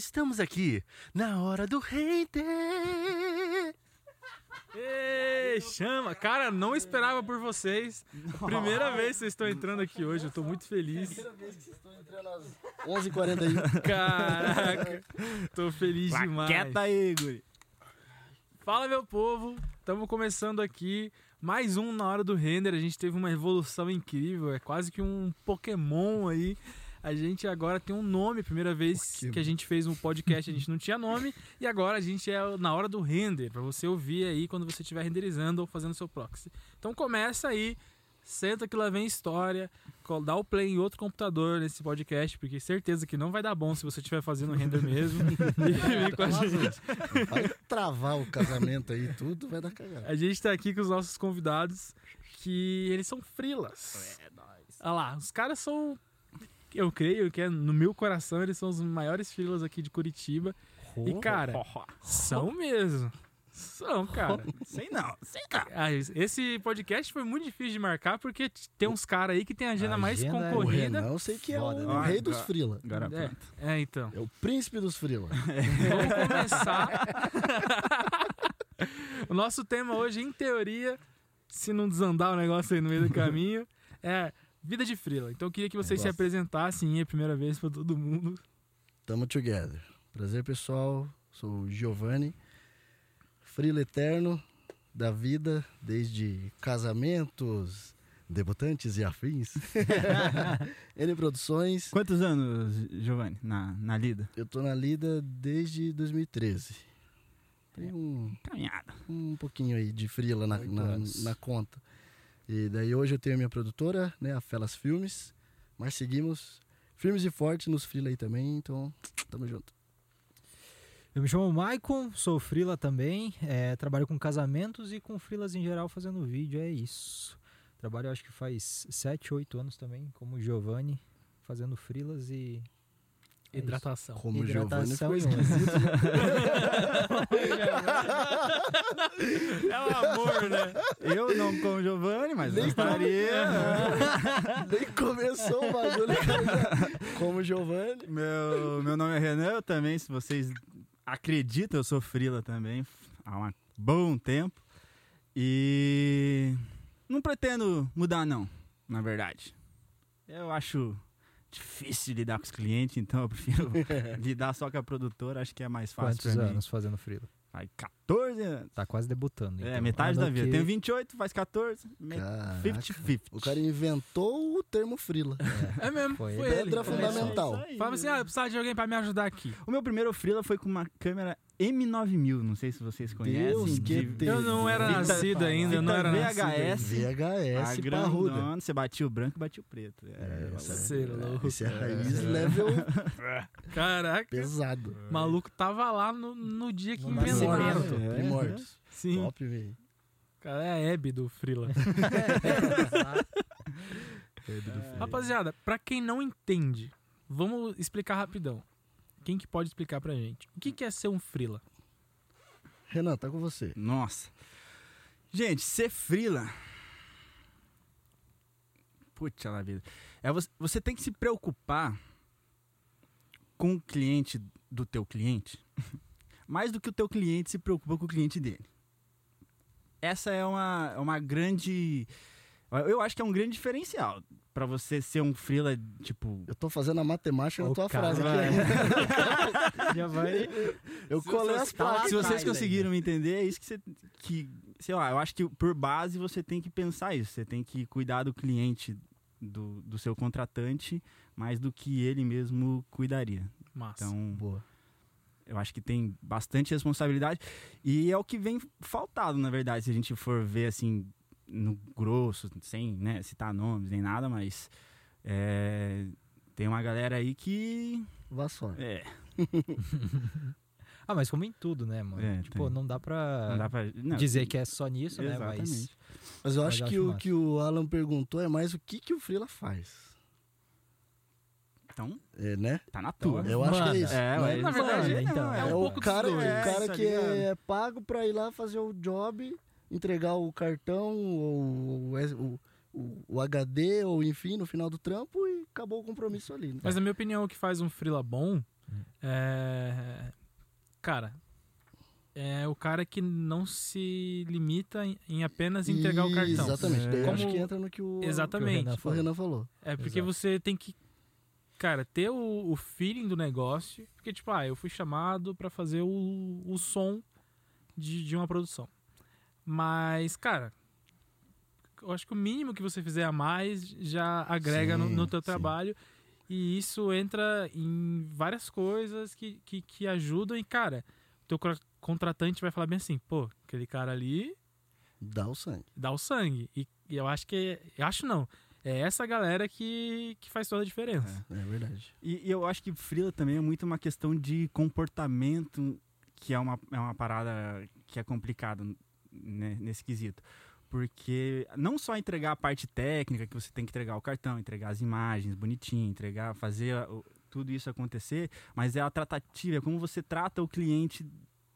Estamos aqui na hora do hater. Ei, chama! Cara, não esperava por vocês. Primeira vez que vocês estão entrando aqui hoje, eu tô muito feliz. Primeira vez que vocês estão entrando às 11h41. Caraca, tô feliz demais. Quieta aí, guri. Fala, meu povo! Estamos começando aqui mais um na hora do render. A gente teve uma evolução incrível, é quase que um Pokémon aí. A gente agora tem um nome, primeira vez que a gente fez um podcast, a gente não tinha nome, e agora a gente é na hora do render, para você ouvir aí quando você estiver renderizando ou fazendo seu proxy. Então começa aí, senta que lá vem história, dá o play em outro computador nesse podcast, porque certeza que não vai dar bom se você estiver fazendo render mesmo. e vem com a gente. Vai travar o casamento aí, tudo vai dar cagada. A gente tá aqui com os nossos convidados, que eles são frilas. É nóis. Olha lá, os caras são. Eu creio que é, no meu coração eles são os maiores frilas aqui de Curitiba. E, cara, são mesmo. São, cara. Sei não, sei não. Ah, esse podcast foi muito difícil de marcar porque tem uns caras aí que tem a agenda mais agenda é- concorrida. Renan, eu sei que é Foda, o né? rei dos frila. É, é, então. É o príncipe dos frila. Vamos começar. o nosso tema hoje, em teoria, se não desandar o negócio aí no meio do caminho, é vida de frila. Então eu queria que vocês se apresentassem a primeira vez pra todo mundo. Tamo together. Prazer, pessoal. Sou o Giovanni, frila eterno da vida, desde casamentos, debutantes e afins. N Produções. Quantos anos, Giovanni, na, na lida? Eu tô na lida desde 2013. Tem um, Caminhada. um pouquinho aí de frila na, na, na conta. E daí hoje eu tenho a minha produtora, né, a Felas Filmes, mas seguimos firmes e fortes nos frila aí também, então tamo junto. Eu me chamo Maicon, sou frila também, é, trabalho com casamentos e com frilas em geral fazendo vídeo, é isso. Trabalho acho que faz 7, 8 anos também, como Giovanni, fazendo frilas e... é. Hidratação. Como o Giovanni Hidratação ficou esquisito, né? É o amor, né? Eu não como Giovanni, mas Nem gostaria. Nem começou o bagulho, Como Giovanni. Meu, meu nome é Renan, eu também, se vocês acreditam, eu sou frila também há um bom tempo. E não pretendo mudar não, na verdade. Eu acho difícil lidar com os clientes, então eu prefiro lidar só com a produtora, acho que é mais fácil Quantos pra anos fazendo frila? mim. Vai 14 anos. Tá quase debutando. É, então. metade Ano da vida. que- Tenho 28, faz 14. me- Caraca. 50-50. O cara inventou o termo frila. É mesmo, Foi foi, ele. ele. Pedra É fundamental. aí. Falava assim, ah, eu precisava de alguém pra me ajudar aqui. O meu primeiro freela foi com uma câmera M9000, não sei se vocês conhecem. Deus que de- teve. Eu não era Fita- nascido ainda, eu não era nascido. VHS. VHS a parruda. você batia o branco e batia o preto. É, Era essa- Ser louco. Esse é raiz level Caraca, pesado. o maluco tava lá no, no dia que nascimento. É, Primórdios. Sim, Top, velho. cara, é a Hebe do Frila. Rapaziada, pra quem não entende, vamos explicar rapidão. Quem que pode explicar pra gente? O que, que é ser um Frila? Renan, tá com você. Nossa. Gente, ser frila. Putz, lá vida. É você, você tem que se preocupar com o cliente do teu cliente, mais do que o teu cliente se preocupa com o cliente dele. Essa é uma, é uma grande. Eu acho que é um grande diferencial pra você ser um frila, tipo. Eu tô fazendo a matemática na tua cara frase aqui. Já vai... Eu colei as Se placas. vocês conseguiram me entender, é isso que você. Que, sei lá, eu acho que por base você tem que pensar isso. Você tem que cuidar do cliente, do, do seu contratante, mais do que ele mesmo cuidaria. Massa. Então, Boa. eu acho que tem bastante responsabilidade. E é o que vem faltado, na verdade, se a gente for ver assim, no grosso, sem né, citar nomes nem nada, mas. é, tem uma galera aí que. Vassoura. É, Ah, mas como em tudo, né, mano? É, tipo, tem. não dá pra não dá pra. não, dizer que é só nisso, né? Mas Exatamente. Mas eu Mas acho eu que acho o massa. que o Alan perguntou é mais o que, que o Frila faz. Então, É, né? tá na tua. Eu acho que é isso. É, na verdade, Manda, então. É, É um o pouco cara, o cara É, tá que ligado? é pago pra ir lá fazer o job, entregar o cartão, ou o, o, o, o HD, ou enfim, no final do trampo e acabou o compromisso ali. Né? Mas na minha opinião, o que faz um Frila bom É, cara, é o cara que não se limita em, apenas entregar o cartão. Exatamente. Daí eu acho Como- que entra no que o, Exatamente. Renan que o Renan falou. É porque Exato. você tem que, cara, ter o, o feeling do negócio. Porque, tipo, ah, eu fui chamado pra fazer o, o som de, de uma produção. Mas, cara, eu acho que o mínimo que você fizer a mais já agrega no, Sim, no teu sim. trabalho. E isso entra em várias coisas que, que, que ajudam. E, cara, o teu contratante vai falar bem assim, pô, aquele cara ali Dá o sangue. dá o sangue. E, e eu acho que. Eu acho não. É essa galera que, que faz toda a diferença. É verdade. E, e eu acho que Frila também é muito uma questão de comportamento, que é uma, é uma parada que é complicada né, nesse quesito. Porque não só entregar a parte técnica, que você tem que entregar o cartão, entregar as imagens bonitinho, entregar, fazer tudo isso acontecer, mas é a tratativa, é como você trata o cliente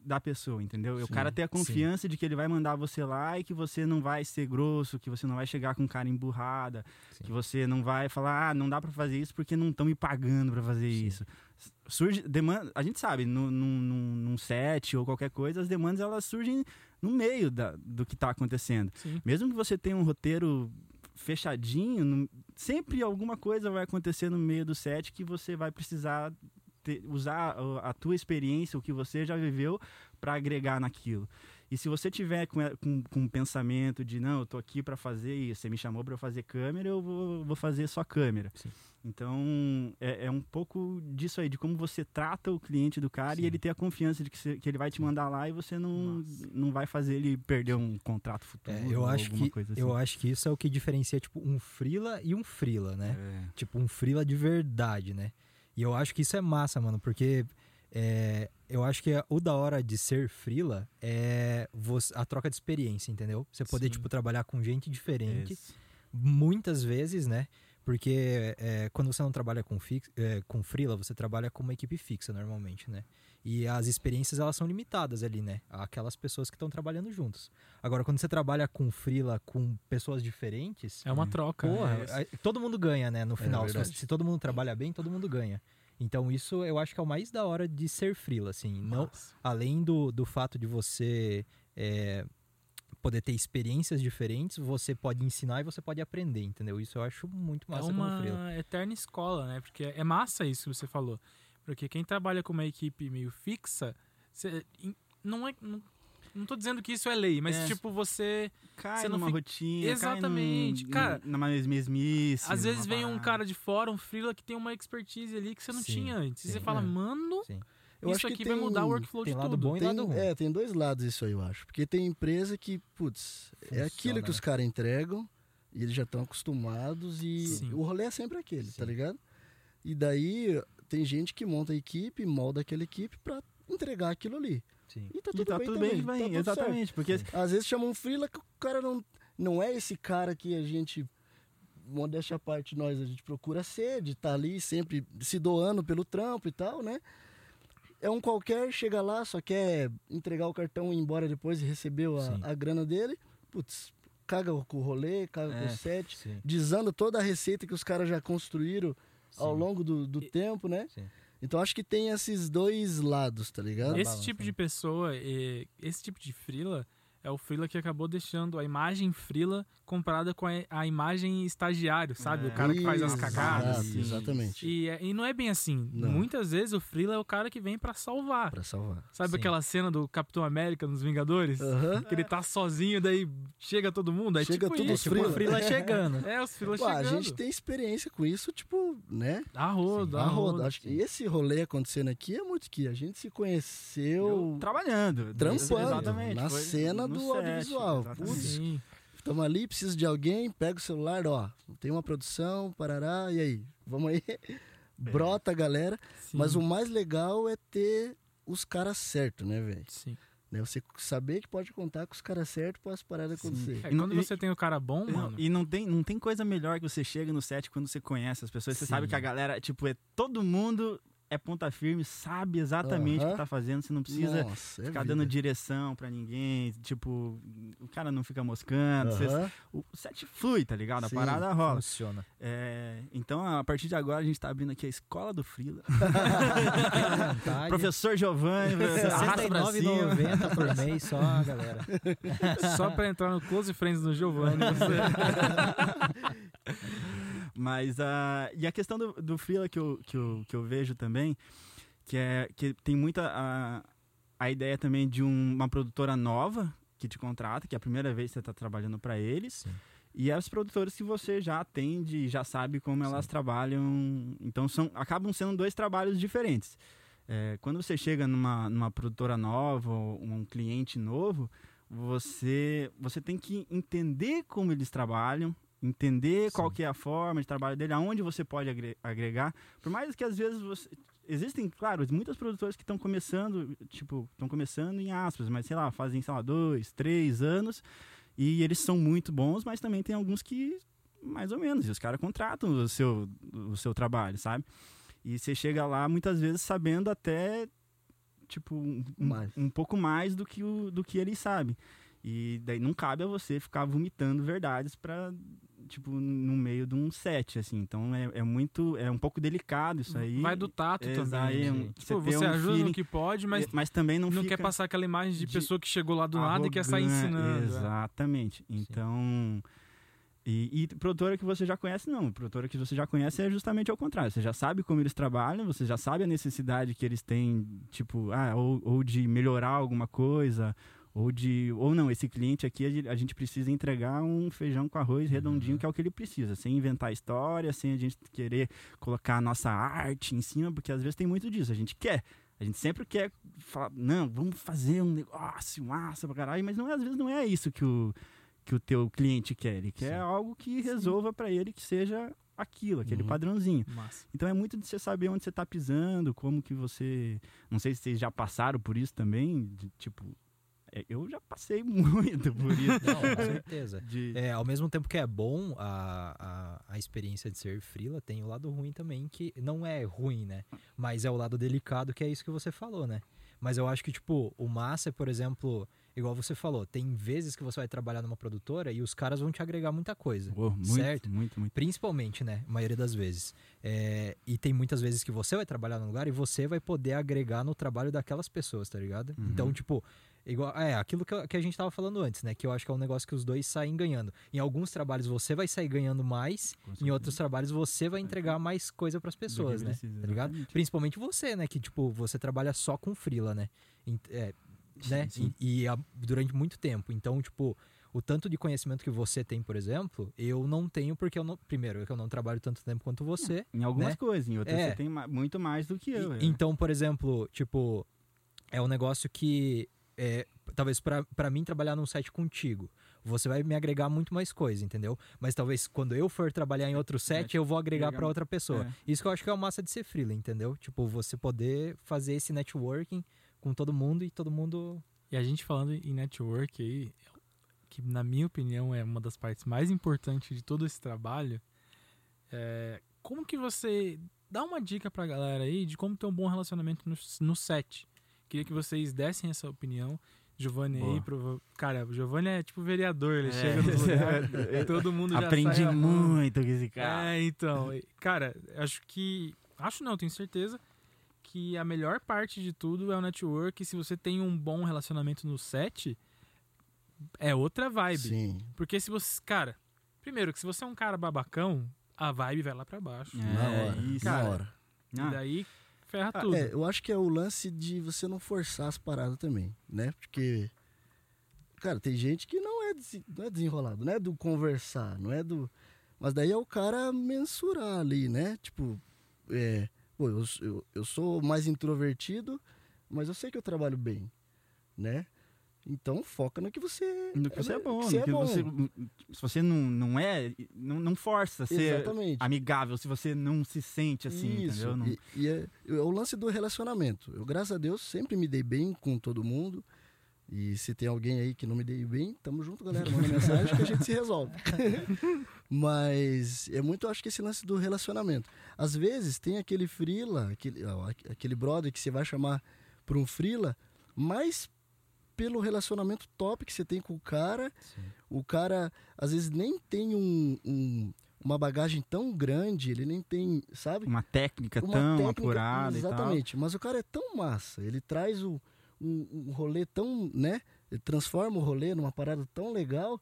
da pessoa, entendeu? E o Sim, cara ter a confiança de que ele vai mandar você lá e que você não vai ser grosso, que você não vai chegar com cara emburrada, Sim. que você não vai falar, ah, não dá pra fazer isso porque não estão me pagando pra fazer Sim. isso. Surge demanda, a gente sabe, no, num, num, num set ou qualquer coisa, as demandas elas surgem no meio da, do que tá acontecendo. Sim. Mesmo que você tenha um roteiro fechadinho, sempre alguma coisa vai acontecer no meio do set que você vai precisar ter- usar a, tua experiência, o que você já viveu, para agregar naquilo. E se você tiver com, com, com um pensamento de não, eu tô aqui para fazer isso, você me chamou para fazer câmera, eu vou, vou fazer só câmera. Sim. Então é, é um pouco disso aí, de como você trata o cliente do cara Sim. e ele ter a confiança de que, você- que ele vai te mandar lá e você não, não vai fazer ele perder um contrato futuro. É, eu acho alguma que coisa assim. eu acho que isso é o que diferencia tipo um frila e um frila, né? É. Tipo um frila de verdade, né? E eu acho que isso é massa, mano, porque é, eu acho que o da hora de ser frila é você- a troca de experiência, entendeu? Você poder Sim. tipo trabalhar com gente diferente, Isso. muitas vezes, né? Porque é, quando você não trabalha com, fix, é, com freela, você trabalha com uma equipe fixa normalmente, né? E as experiências elas são limitadas ali, né? Aquelas pessoas que estão trabalhando juntos. Agora, quando você trabalha com freela, com pessoas diferentes, É uma troca. porra, é. aí todo mundo ganha, né? No final, se, verdade. você- se todo mundo trabalha bem, todo mundo ganha. Então isso eu acho que é o mais da hora de ser freela, assim. Não, além do, do fato de você é, poder ter experiências diferentes, você pode ensinar e você pode aprender, entendeu? Isso eu acho muito É massa como freela. uma eterna escola, né? Porque é massa isso que você falou. Porque quem trabalha com uma equipe meio fixa, você- em- não é. Não, não tô dizendo que isso é lei, mas É. tipo, você. Cai Você não numa fica- rotina, Exatamente. cai num, Cara, numa mesmice. às vezes vem um cara de fora, um freela, que tem uma expertise ali que você não Sim, tinha antes. E sim. você fala, É. mano, Sim. Eu isso acho que aqui vai tem- mudar o workflow tem de lado tudo. bom e Tem, lado ruim. é, tem dois lados isso aí, eu acho. Porque tem empresa que, putz, é Funciona, aquilo que né? os caras entregam e eles já estão acostumados e Sim. o rolê é sempre aquele, Sim. tá ligado? E daí tem gente que monta a equipe, molda aquela equipe pra entregar aquilo ali. Sim. E tá E tudo tá bem tudo também, bem, tá tudo certo. exatamente. Porque Às vezes chama um freela que o cara não, não é esse cara que a gente, modéstia à parte, nós, a gente procura ser, de estar ali sempre se doando pelo trampo e tal, né? É um qualquer, chega lá, só quer entregar o cartão e ir embora depois e recebeu a, a grana dele. Putz, caga com o rolê, caga com É. o set, Sim. desanda toda a receita que os caras já construíram ao longo do, do E- tempo, né? Sim. Então acho que tem esses dois lados, tá ligado? Esse- tipo né? de pessoa, esse tipo de frila, é o frila que acabou deixando a imagem frila comparada com a, imagem estagiário, sabe? É. O cara que faz as Exato, cagadas. Sim. Exatamente. E, é- e não é bem assim. Não. Muitas vezes o frila é o cara que vem pra salvar. Pra salvar. Sabe Sim. aquela cena do Capitão América nos Vingadores? Aham. Que ele tá sozinho, daí chega todo mundo. É Chega tipo tudo isso. tipo o frila. frila chegando. É, os frilas Pô, chegando. a gente tem experiência com isso, tipo, né? A rodo, A roda. Acho que esse rolê acontecendo aqui é muito que a gente se conheceu eu trabalhando. trampando Exatamente. na foi cena do set, audiovisual. exatamente. Putz, Sim. Estamos ali, precisa de alguém, pega o celular, ó, tem uma produção, parará, e aí? Vamos aí? Brota a galera. sim, Mas o mais legal é ter os caras certos, né, velho? Sim. Né, Você saber que pode contar com os caras certos para as paradas Sim. acontecer. É, quando e- você tem o cara bom, Não, mano. E não tem, não tem coisa melhor que você chega no set quando você conhece as pessoas. Você Sim. sabe que a galera, tipo, é todo mundo é ponta firme, sabe exatamente o que tá fazendo, você não precisa Nossa, é ficar vida. dando direção pra ninguém, tipo, o cara não fica moscando, o set flui, tá ligado? A Sim, parada rola. Funciona. É, então, a partir de agora, a gente tá abrindo aqui a Escola do Frila. Vontade. Professor Giovanni, arrasta pra cima. R$69,90 por mês só, galera. Só pra entrar no Close Friends do Giovanni. Você... Mas a. E a questão do, do Freela que eu, que, eu, que eu vejo também, que é que tem muita a, a ideia também de um- uma produtora nova que te contrata, que é a primeira vez que você está trabalhando para eles. Sim. E as produtoras que você já atende, já sabe como elas trabalham. Então são, acabam sendo dois trabalhos diferentes. É, quando você chega numa, numa produtora nova ou um cliente novo, você, você tem que entender como eles trabalham, entender qual Sim. que é a forma de trabalho dele, aonde você pode agre- agregar. Por mais que às vezes você. Existem, claro, muitas produtoras que estão começando, tipo, estão começando em aspas, mas sei lá, fazem, sei lá, dois, três anos. E eles são muito bons, mas também tem alguns que mais ou menos. E os caras contratam o seu, o seu trabalho, sabe? E você chega lá muitas vezes sabendo até tipo um, um- pouco mais do que, o, do que eles sabem. E daí não cabe a você ficar vomitando verdades para tipo no meio de um set assim. Então é, é muito é um pouco delicado isso aí. Vai do tato Exato, também. é um- né? Tipo, você um ajuda feeling- no que pode, mas É, mas também não, não, quer passar aquela imagem de, de pessoa que chegou lá do nada e quer sair ensinando. é. Exatamente. Então. E, e produtora que você já conhece, não. Produtora que você já conhece é justamente ao contrário. Você já sabe como eles trabalham, você já sabe a necessidade que eles têm, tipo, ah, ou, ou de melhorar alguma coisa, ou de. Ou não, esse cliente aqui a gente- precisa entregar um feijão com arroz redondinho, que é o que ele precisa, sem inventar história, sem a gente querer colocar a nossa arte em cima, porque às vezes tem muito disso. A gente quer. A gente sempre quer falar, não, vamos fazer um negócio massa pra caralho, mas não, é- às vezes não é isso que o, que o teu cliente quer. Ele quer Sim. algo que resolva pra ele que seja aquilo, aquele Uhum. padrãozinho. Massa. Então é muito de você saber onde você tá pisando, como que você. Não sei se vocês já passaram por isso também. de, tipo, eu já passei muito por isso. Não, com certeza. De- É, ao mesmo tempo que é bom a, a, a experiência de ser frila, tem o lado ruim também, que não é ruim, né? Mas é o lado delicado, que é isso que você falou, né? Mas eu acho que, tipo, o massa é, por exemplo, igual você falou, tem vezes que você vai trabalhar numa produtora e os caras vão te agregar muita coisa. Muito, certo? muito, muito. Principalmente, né? A maioria das vezes. É, e tem muitas vezes que você vai trabalhar num lugar e você vai poder agregar no trabalho daquelas pessoas, tá ligado? Uhum. Então, tipo, igual, é aquilo que, eu- que a gente tava falando antes, né? Que eu acho que é um negócio que os dois saem ganhando. Em alguns trabalhos você vai sair ganhando mais, em outros trabalhos você vai entregar mais coisa pras pessoas, né? precisa, Tá ligado? exatamente. Principalmente você, né? Que, tipo, você trabalha só com frila, né? É, né? sim. E, e há- durante muito tempo. Então, tipo, o tanto de conhecimento que você tem, por exemplo, eu não tenho porque eu não. Primeiro, é que eu não trabalho tanto tempo quanto você. Em algumas né? coisas, em outras É. você tem muito mais do que eu. E- é. então, por exemplo, tipo, é um negócio que. É, talvez pra mim trabalhar num site contigo, você vai me agregar muito mais coisa, entendeu? Mas talvez quando eu for trabalhar em outro set, eu vou agregar pra outra pessoa. é. Isso que eu acho que é a massa de ser freela, entendeu? Tipo, você poder fazer esse networking com todo mundo e todo mundo. E a gente falando em network aí, que na minha opinião é uma das partes mais importantes de todo esse trabalho, é, como que você dá uma dica pra galera aí de como ter um bom relacionamento no, no set? Queria que vocês dessem essa opinião. Giovanni aí, prova... cara, o Giovanni é tipo vereador, ele É. chega no lugar, todo mundo já Aprendi sai muito com esse cara. É, então, cara, acho que. Acho não, tenho certeza que a melhor parte de tudo é o network. Se você tem um bom relacionamento no set, é outra vibe. Sim. Porque se você. Cara, primeiro, que se você é um cara babacão, a vibe vai lá pra baixo. É, na hora. isso. na Cara, hora. E Ah, daí ferra Ah, tudo. é, eu acho que é o lance de você não forçar as paradas também, né? Porque, cara, tem gente que não é, não é desenrolado, não é do conversar, não é do. Mas daí é o cara mensurar ali, né? Tipo, é, pô, eu, eu, eu sou mais introvertido, mas eu sei que eu trabalho bem, né? Então foca no que você. no que você é bom, que no você é bom. você- se você não, não é, não, não força a ser Exatamente. amigável, se você não se sente assim, Isso. entendeu? Não- E, e é, é o lance do relacionamento. Eu, graças a Deus, sempre me dei bem com todo mundo. E se tem alguém aí que não me dei bem, tamo junto, galera. Manda mensagem que a gente se resolve. Mas é muito, acho que esse lance do relacionamento. Às vezes tem aquele frila, aquele, aquele brother que você vai chamar para um frila, mas pelo relacionamento top que você tem com o cara, o cara às vezes nem tem um, um- uma bagagem tão grande, ele nem tem, sabe? Uma técnica Uma tão técnica- apurada e tal. Exatamente. Mas o cara é tão massa, ele traz o, um, um rolê tão, né? Ele transforma o rolê numa parada tão legal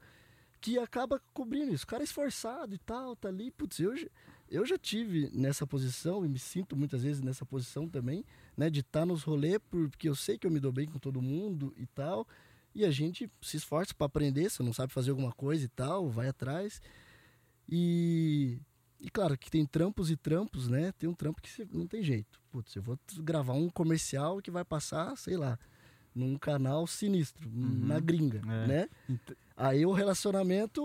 que acaba cobrindo isso. O cara é esforçado e tal, tá ali. Putz, eu, eu já tive nessa posição e me sinto muitas vezes nessa posição também, né? De estar nos rolês porque eu sei que eu me dou bem com todo mundo e tal. E a gente se esforça para aprender, se não sabe fazer alguma coisa e tal, vai atrás. E, e claro que tem trampos e trampos, né? Tem um trampo que não tem jeito. Putz, eu vou gravar um comercial que vai passar, sei lá, num canal sinistro, Uhum. na gringa, É. né? Ent- Aí o relacionamento,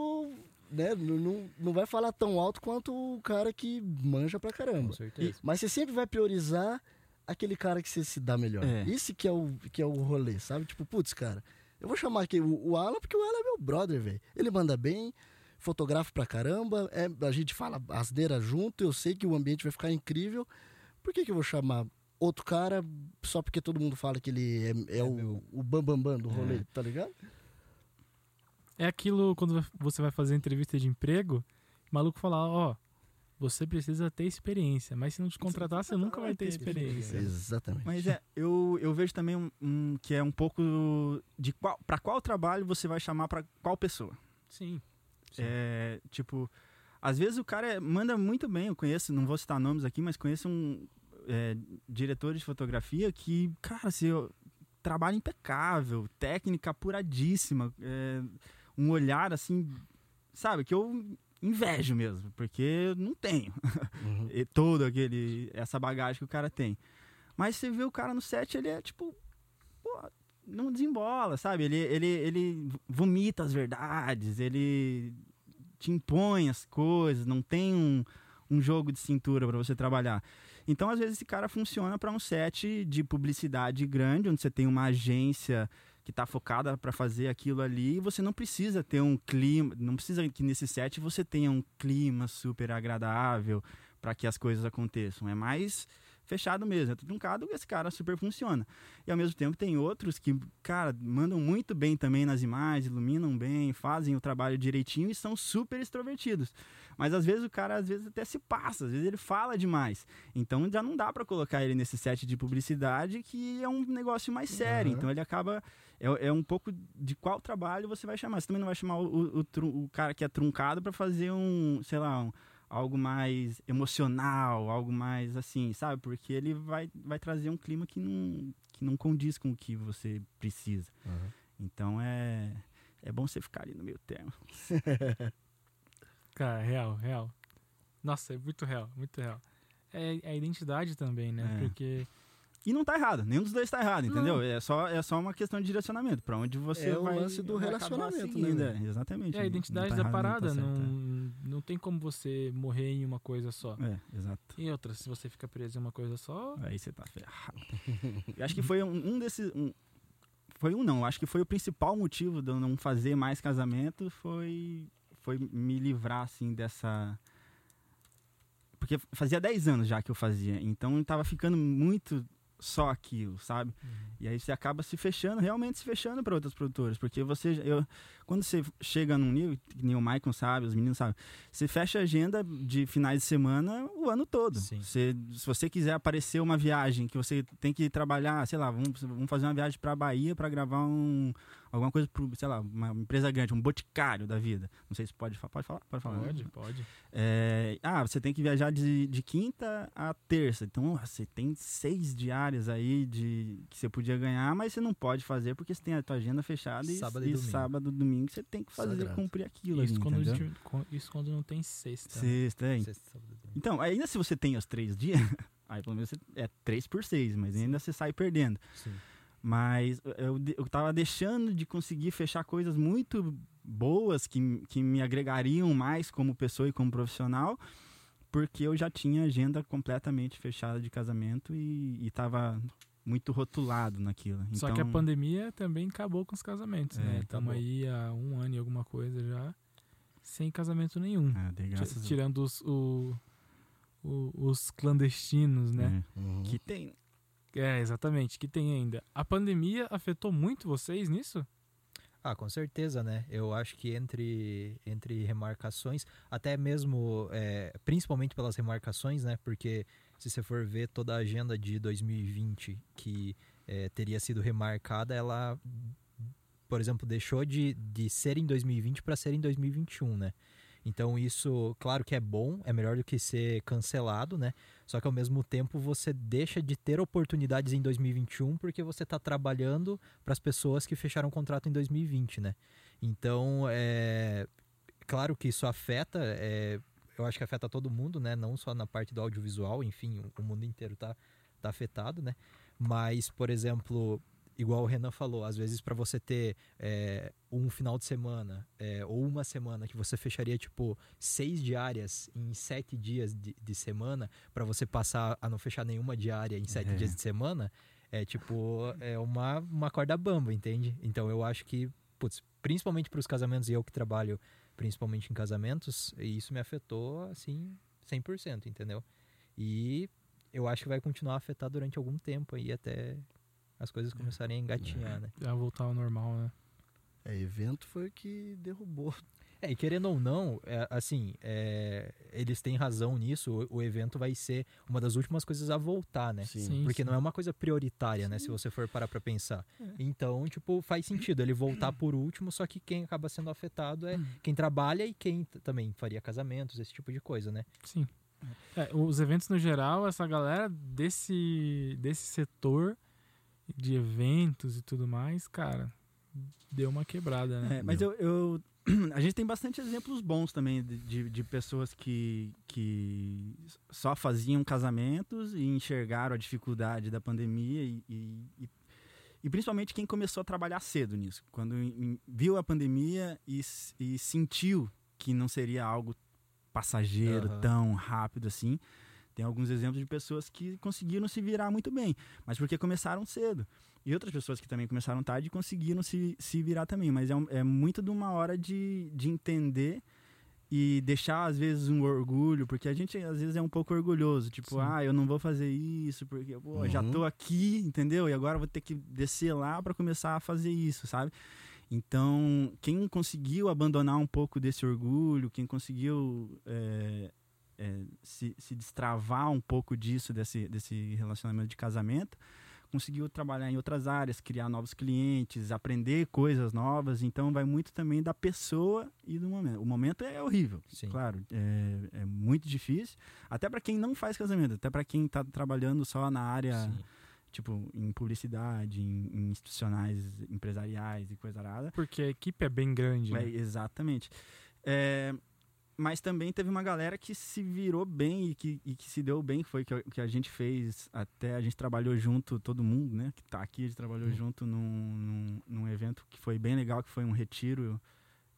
né, não, não, vai falar tão alto quanto o cara que manja pra Com caramba. certeza. Mas você sempre vai priorizar aquele cara que você se dá melhor. É. Esse que é o, que é o rolê, sabe? Tipo, putz, cara, eu vou chamar aqui o, o Alan porque o Alan é meu brother, velho. Ele manda bem, fotografa pra caramba, é, a gente fala asneira junto, eu sei que o ambiente vai ficar incrível. Por que, que eu vou chamar outro cara só porque todo mundo fala que ele é, é o, meu. o bambambam do rolê, É. tá ligado? É aquilo quando você vai fazer entrevista de emprego, o maluco falar, ó, você precisa ter experiência, mas se não te contratar, você nunca vai ter experiência. Exatamente. Mas é, eu, eu vejo também um, um que é um pouco de qual, para qual trabalho você vai chamar para qual pessoa. Sim. É, tipo, às vezes o cara é- manda muito bem, eu conheço, não vou citar nomes aqui, mas conheço um é, diretor de fotografia que, cara, assim, eu- trabalho impecável, técnica apuradíssima, é, um olhar assim, sabe, que eu invejo mesmo, porque eu não tenho Uhum. e todo aquele essa bagagem que o cara tem. Mas você vê o cara no set, ele é tipo, pô, não desembola, sabe? Ele ele ele vomita as verdades, ele te impõe as coisas, não tem um, um jogo de cintura para você trabalhar. Então, às vezes esse cara funciona para um set de publicidade grande, onde você tem uma agência que está focada para fazer aquilo ali, e você não precisa ter um clima, não precisa que nesse set você tenha um clima super agradável para que as coisas aconteçam. É mais fechado mesmo, é truncado e esse cara super funciona. E ao mesmo tempo tem outros que, cara, mandam muito bem também nas imagens, iluminam bem, fazem o trabalho direitinho e são super extrovertidos. Mas às vezes o cara às vezes até se passa, às vezes ele fala demais. Então já não dá para colocar ele nesse set de publicidade que é um negócio mais sério. Uhum. Então ele acaba é, é um pouco de qual trabalho você vai chamar. Você também não vai chamar o, o, o cara que é truncado para fazer um, sei lá, um, algo mais emocional, algo mais assim, sabe? Porque ele vai, vai trazer um clima que não, que não condiz com o que você precisa. Uhum. Então é, é bom você ficar ali no meio termo. Cara, real, real. Nossa, é muito real, muito real. É é a identidade também, né? É. Porque E não tá errado, nenhum dos dois tá errado, Não. entendeu? É só, é só uma questão de direcionamento, para onde você É o vai. lance do vai acabar relacionamento, seguindo, né, é, exatamente. é a não- identidade não da tá errado, nem parada. tá certo, não, não tem como você morrer em uma coisa só. é. É, exato. E outra, se você fica preso em uma coisa só, Aí você tá ferrado. Eu acho que foi um, um desses. um- foi um não, acho que foi o principal motivo de eu não fazer mais casamento foi, foi me livrar assim dessa. Porque fazia 10 anos já que eu fazia, então tava ficando muito só aquilo, sabe? E aí você acaba se fechando, realmente se fechando para outras produtoras, porque você eu quando você chega num nível, que nem o Maicon sabe, os meninos sabem, você fecha a agenda de finais de semana o ano todo. Você, se você quiser aparecer uma viagem que você tem que trabalhar, sei lá, vamos, vamos fazer uma viagem para Bahia para gravar um alguma coisa pro, sei lá, uma empresa grande, um boticário da vida. Não sei se pode falar, pode falar, pode falar. né? pode, pode. É, ah, você tem que viajar de, de quinta a terça. Então, você tem seis diárias aí de que você podia ganhar, mas você não pode fazer porque você tem a tua agenda fechada e Sábado e e domingo. sábado, domingo você tem que fazer, Sagrado. cumprir aquilo Isso ali, quando, entendeu? isso quando não tem sexta. Sexta, é. Sexta, domingo. Então, ainda se você tem os três dias, aí pelo menos é três por seis, mas ainda você sai perdendo. Sim. Mas eu, eu tava deixando de conseguir fechar coisas muito boas que, que me agregariam mais como pessoa e como profissional, porque eu já tinha agenda completamente fechada de casamento e, e tava muito rotulado naquilo. Só que a Então, pandemia também acabou com os casamentos, É, né? Estamos aí há um ano e alguma coisa já sem casamento nenhum. É, dei Ti- graças a- Tirando os, o- o- os clandestinos, né? É. Uhum. Que tem. É. exatamente, que tem ainda. A pandemia afetou muito vocês nisso? Ah, com certeza, né? Eu acho que entre, entre remarcações, até mesmo, é, principalmente pelas remarcações, né? Porque se você for ver toda a agenda de 2020 que é, teria sido remarcada, ela, por exemplo, deixou de, de ser em 2020 para ser em 2021, né? Então isso, claro que é bom, é melhor do que ser cancelado, né? Só que ao mesmo tempo você deixa de ter oportunidades em 2021 porque você está trabalhando para as pessoas que fecharam o contrato em 2020, né? Então, é claro que isso afeta, é, eu acho que afeta todo mundo, né? Não só na parte do audiovisual, enfim, o, o mundo inteiro tá, tá afetado, né? Mas, por exemplo, igual o Renan falou, às vezes para você ter é, um final de semana é, ou uma semana que você fecharia tipo seis diárias em sete dias de, de semana para você passar a não fechar nenhuma diária em sete É. dias de semana é tipo é uma, uma corda bamba, entende? Então eu acho que putz, principalmente para os casamentos e eu que trabalho principalmente em casamentos isso me afetou assim 100%, entendeu? E eu acho que vai continuar a afetar durante algum tempo aí até as coisas começarem a engatinhar, né? Já voltar ao normal, né? É, evento foi o que derrubou. É, e querendo ou não, é, assim, é, eles têm razão nisso, o, o evento vai ser uma das últimas coisas a voltar, né? Sim, Porque sim. não é uma coisa prioritária, né? Se você for parar pra pensar. Então, tipo, faz sentido ele voltar por último, só que quem acaba sendo afetado é quem trabalha e quem também faria casamentos, esse tipo de coisa, né? Sim. É, os eventos no geral, essa galera desse, desse setor de eventos e tudo mais, cara, deu uma quebrada, né? É, mas eu, eu- A gente tem bastante exemplos bons também de, de, de pessoas que, que só faziam casamentos e enxergaram a dificuldade da pandemia e, e, e- principalmente quem começou a trabalhar cedo nisso. Quando viu a pandemia e, e sentiu que não seria algo passageiro Aham. tão rápido assim. Tem alguns exemplos de pessoas que conseguiram se virar muito bem, mas porque começaram cedo. E outras pessoas que também começaram tarde conseguiram se, se virar também. Mas é, um- é muito de uma hora de, de entender e deixar, às vezes, um orgulho, porque a gente, às vezes, é um pouco orgulhoso. Tipo, Sim. ah, eu não vou fazer isso, porque, pô, já Uhum. tô aqui, entendeu? E agora vou ter que descer lá para começar a fazer isso, sabe? Então, quem conseguiu abandonar um pouco desse orgulho, quem conseguiu é, é, se, se destravar um pouco disso, desse, desse relacionamento de casamento, conseguiu trabalhar em outras áreas, criar novos clientes, aprender coisas novas. Então, vai muito também da pessoa e do momento. O momento é horrível, Sim. claro, é, é muito difícil. Até para quem não faz casamento, até para quem está trabalhando só na área Sim. tipo, em publicidade, em, em institucionais empresariais e coisa arada. Porque a equipe é bem grande, É, né? exatamente. É, mas também teve uma galera que se virou bem e que, e que se deu bem, que foi o que, a- que a gente fez até, a gente trabalhou junto, todo mundo, né, que tá aqui, a gente trabalhou Uhum. junto num, num, num evento que foi bem legal, que foi um retiro,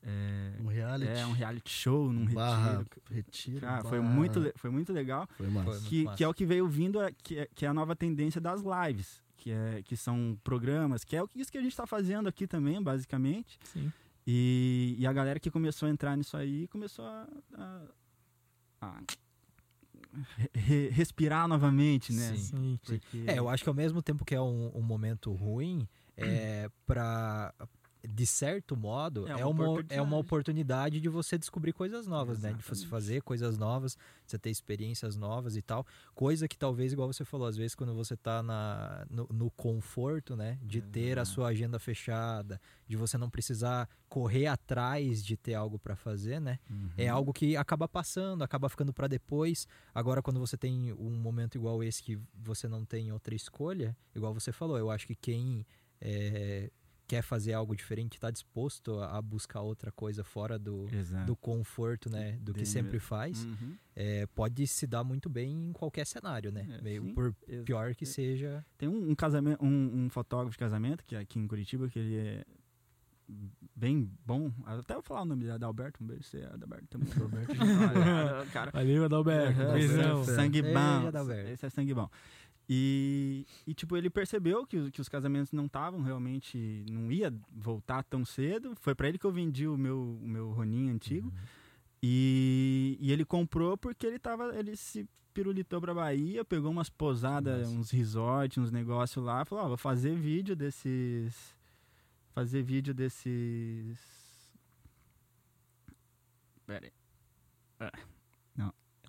é, Um reality. é um reality show num barra, retiro. retiro. Cara, foi muito, foi muito legal Foi massa. Foi. que, massa. que é o que veio vindo, a- que, é, que é a nova tendência das lives, que, é, que são programas, que é o que- isso que a gente está fazendo aqui também, basicamente. Sim. E, e a galera que começou a entrar nisso aí começou a, a- a re- respirar novamente, né? Sim. Sim. Porque- É, eu acho que ao mesmo tempo que é um, um momento ruim, é pra. De certo modo, É é uma uma, é uma oportunidade. de você descobrir coisas novas, né? De você Exatamente. fazer coisas novas, você ter experiências novas e tal. Coisa que talvez, igual você falou, às vezes quando você tá na, no, no conforto, né? De ter a Exato. sua agenda fechada, de você não precisar correr atrás de ter algo pra fazer, né? Uhum. É algo que acaba passando, acaba ficando pra depois. Agora, quando você tem um momento igual esse que você não tem outra escolha, igual você falou, eu acho que quem é, quer fazer algo diferente está disposto a buscar outra coisa fora do, Exato. do conforto, né? Do que sempre faz, Uhum. é, pode se dar muito bem em qualquer cenário, né? É, Meio sim. por pior que seja. Tem um, um casamento, um, um fotógrafo de casamento que é aqui em Curitiba que ele é bem bom. Até vou falar o nome dele, Adalberto. Um beijo, você é Adalberto também. Adalberto, cara. Valeu, Adalberto. Sangue bom. Adalberto. Esse é sangue bom. E, e, tipo, ele percebeu que, que os casamentos não estavam realmente. não ia voltar tão cedo. Foi pra ele que eu vendi o meu, o meu Ronin antigo. Uhum. E, e ele comprou porque ele tava. Ele se pirulitou pra Bahia, pegou umas pousadas, Nossa. uns resorts, uns negócios lá, falou, ó, vou fazer vídeo desses. Fazer vídeo desses. Pera aí. É.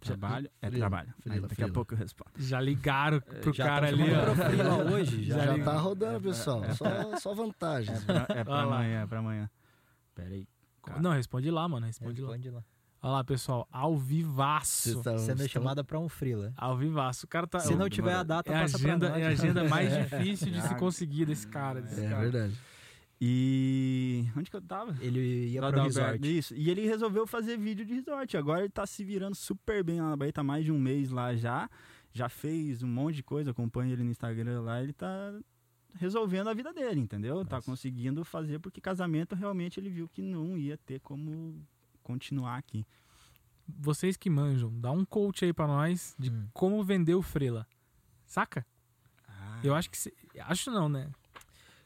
Não. Trabalho? É Frila, trabalho. Aí, frila, daqui a pouco eu respondo. Já ligaram pro Já cara tá ali, ó. hoje, já. Já Já tá rodando, pessoal. é. Só, só vantagens. É pra, é pra lá. amanhã, é pra amanhã. Pera aí. Cara. Não, responde lá, mano. Responde lá. Responde lá. Olha lá, pessoal. Ao vivaço. Tão- Sendo estão- chamada pra um Frila. Ao vivaço. O cara tá. Se não é tiver a data, a passa agenda, pra nós. é a agenda mais difícil de se conseguir desse cara. Desse É cara. verdade. E. Onde que eu tava? Ele ia da resort. Isso. E ele resolveu fazer vídeo de resort. Agora ele tá se virando super bem lá na Bahia. Tá mais de um mês lá já. Já fez um monte de coisa. Acompanha ele no Instagram lá. Ele tá resolvendo a vida dele, entendeu? Tá Nossa. conseguindo fazer porque casamento realmente ele viu que não ia ter como continuar aqui. Vocês que manjam, dá um coach aí pra nós de Hum. como vender o Frela. Saca? Ah, Eu acho que. se- Acho não, né?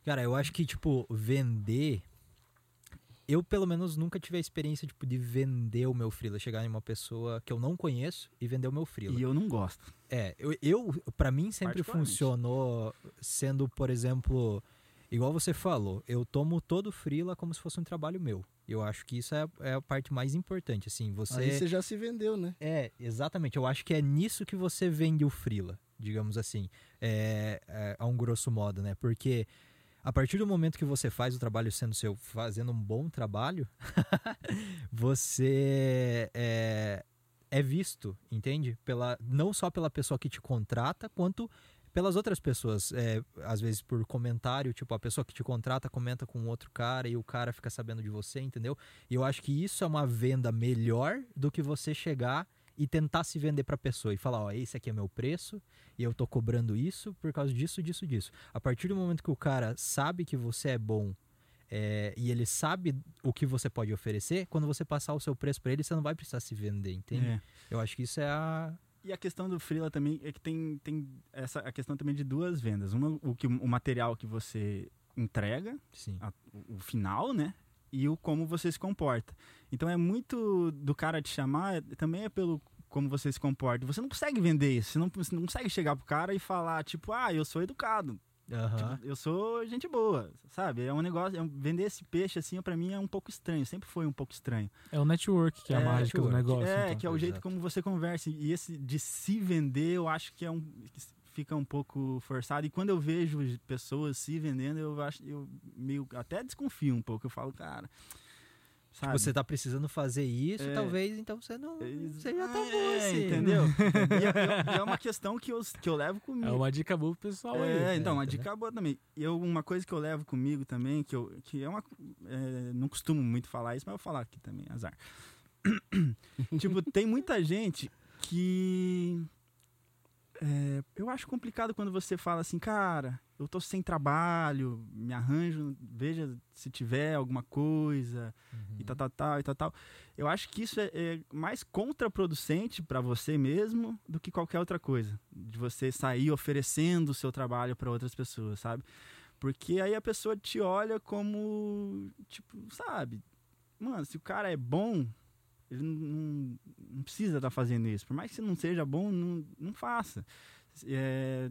Cara, eu acho que, tipo, vender. Eu, pelo menos, nunca tive a experiência tipo, de vender o meu Freela. Chegar em uma pessoa que eu não conheço e vender o meu Freela. E eu não gosto. É, eu, eu para mim sempre funcionou sendo, por exemplo, igual você falou, eu tomo todo o freela como se fosse um trabalho meu. Eu acho que isso é, é a parte mais importante, assim, você Aí você já se vendeu, né? é, exatamente. Eu acho que é nisso que você vende o freela, digamos assim, é, é, a um grosso modo, né? Porque a partir do momento que você faz o trabalho sendo seu, fazendo um bom trabalho, você é, é visto, entende? Pela, não só pela pessoa que te contrata, quanto pelas outras pessoas. É, às vezes por comentário, tipo, a pessoa que te contrata comenta com outro cara e o cara fica sabendo de você, entendeu? E eu acho que isso é uma venda melhor do que você chegar e tentar se vender pra pessoa e falar, ó, esse aqui é meu preço e eu tô cobrando isso por causa disso, disso, disso. A partir do momento que o cara sabe que você é bom é, e ele sabe o que você pode oferecer, quando você passar o seu preço pra ele, você não vai precisar se vender, entende? É. Eu acho que isso é a. E a questão do freela também é que tem, tem essa a questão também de duas vendas. Uma, o, que, o material que você entrega, Sim. a- o, o final, né? E o como você se comporta. Então é muito do cara te chamar, também é pelo como você se comporta. Você não consegue vender isso. Você não, você não consegue chegar pro cara e falar, tipo, ah, eu sou educado. Aham. Tipo, eu sou gente boa, sabe? É um negócio. é um- vender esse peixe, assim, pra mim é um pouco estranho. Sempre foi um pouco estranho. É o network que é, a É, mágica do negócio. É, então. que é o jeito Exato. como você conversa. E esse de se vender, eu acho que é um. Fica um pouco forçado. E quando eu vejo pessoas se vendendo, eu acho. Eu meio. até desconfio um pouco. Eu falo, cara. Sabe? Você tá precisando fazer isso, É. talvez, então você não. Você já tá bom, é, assim. Entendeu? e, é, e é uma questão que eu, que eu levo comigo. É uma dica boa pro pessoal aí. É, então, uma entendeu? dica boa também. E eu, uma coisa que eu levo comigo também, que, eu, que é uma. é, não costumo muito falar isso, mas eu vou falar aqui também, azar. tipo, tem muita gente que. É, eu acho complicado quando você fala assim, cara, eu tô sem trabalho, me arranjo, veja se tiver alguma coisa, Uhum. e tal, tal, tal, e tal, tal. Eu acho que isso é, é mais contraproducente para você mesmo do que qualquer outra coisa. De você sair oferecendo o seu trabalho para outras pessoas, sabe? Porque aí a pessoa te olha como, tipo, sabe? Mano, se o cara é bom, ele não, não- precisa estar fazendo isso. Por mais que você não seja bom, não, não faça. É,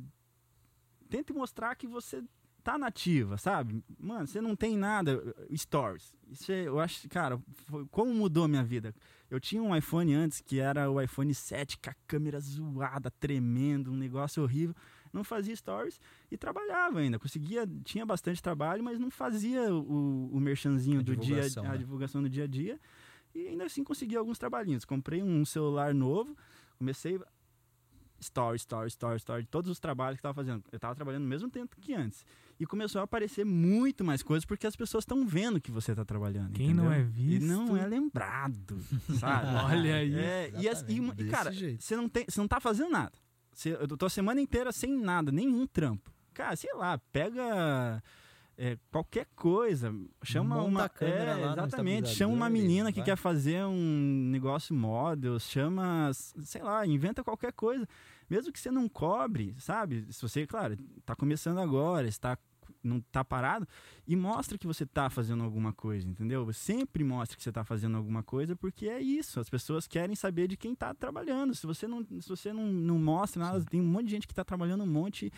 tente mostrar que você tá nativa, sabe? Mano, você não tem nada. Stories. Isso é, eu acho, cara, foi- como mudou a minha vida. Eu tinha um iPhone antes que era o iPhone 7 com a câmera zoada, tremendo, um negócio horrível. Não fazia stories e trabalhava ainda. Conseguia, tinha bastante trabalho, mas não fazia o, o merchanzinho A do dia, divulgação, a né? divulgação do dia a dia. E ainda assim conseguia alguns trabalhinhos. Comprei um celular novo, comecei story, story, story, story, todos os trabalhos que estava fazendo. Eu estava trabalhando no mesmo tempo que antes. E começou a aparecer muito mais coisas porque as pessoas estão vendo que você está trabalhando. Quem entendeu? não é E visto. não é lembrado, sabe? Olha aí. É, e, as- e, e, cara, você não, tem, você não tá fazendo nada. Você, eu tô a semana inteira sem nada, nenhum trampo. Cara, sei lá, pega é, qualquer coisa, chama Monta uma. câmera é, lá exatamente, chama uma menina que vai. quer fazer um negócio model, chama, sei lá, inventa qualquer coisa. mesmo que você não cobre, sabe? Se você, claro, tá começando agora, está não tá parado e mostra que você tá fazendo alguma coisa, entendeu? Sempre mostra que você tá fazendo alguma coisa porque é isso, as pessoas querem saber de quem tá trabalhando. Se você não, se você não, não mostra nada, Sim. tem um monte de gente que tá trabalhando um monte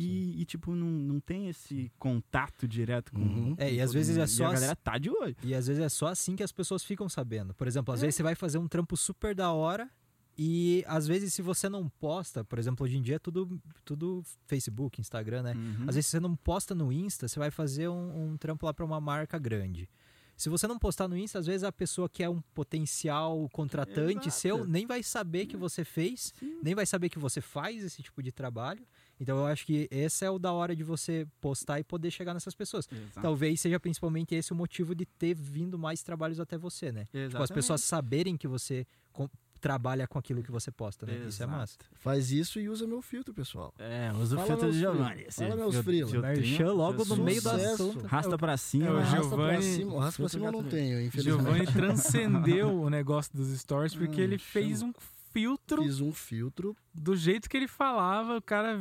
e, e, tipo, não, não tem esse contato direto com. Uhum. É, e com às vezes é mundo. só E a galera tá de olho. E às vezes é só assim que as pessoas ficam sabendo. Por exemplo, É. às vezes você vai fazer um trampo super da hora e às vezes se você não posta, por exemplo, hoje em dia é tudo, tudo Facebook, Instagram, né? Uhum. Às vezes você não posta no Insta, você vai fazer um, um trampo lá para uma marca grande. Se você não postar no Insta, às vezes a pessoa que é um potencial contratante Exato. seu nem vai saber que você fez, Sim. nem vai saber que você faz esse tipo de trabalho. Então eu acho que esse é o da hora de você postar e poder chegar nessas pessoas. Exato. Talvez seja principalmente esse o motivo de ter vindo mais trabalhos até você, né? Tipo, as Exatamente. pessoas saberem que você com- trabalha com aquilo que você posta, né? Isso é Exato. massa. Faz isso e usa meu filtro, pessoal. É, usa o Fala filtro meus de. Giovanni. Fala meus filtrinho, Merchan logo no meio do assunto. Arrasta pra cima. É, o Arrasta Giovanni- pra cima, o arrasta pra cima eu não tenho, infelizmente. Giovanni transcendeu o negócio dos stories porque Hum, ele fez um filtro Fiz um filtro do jeito que ele falava. O cara,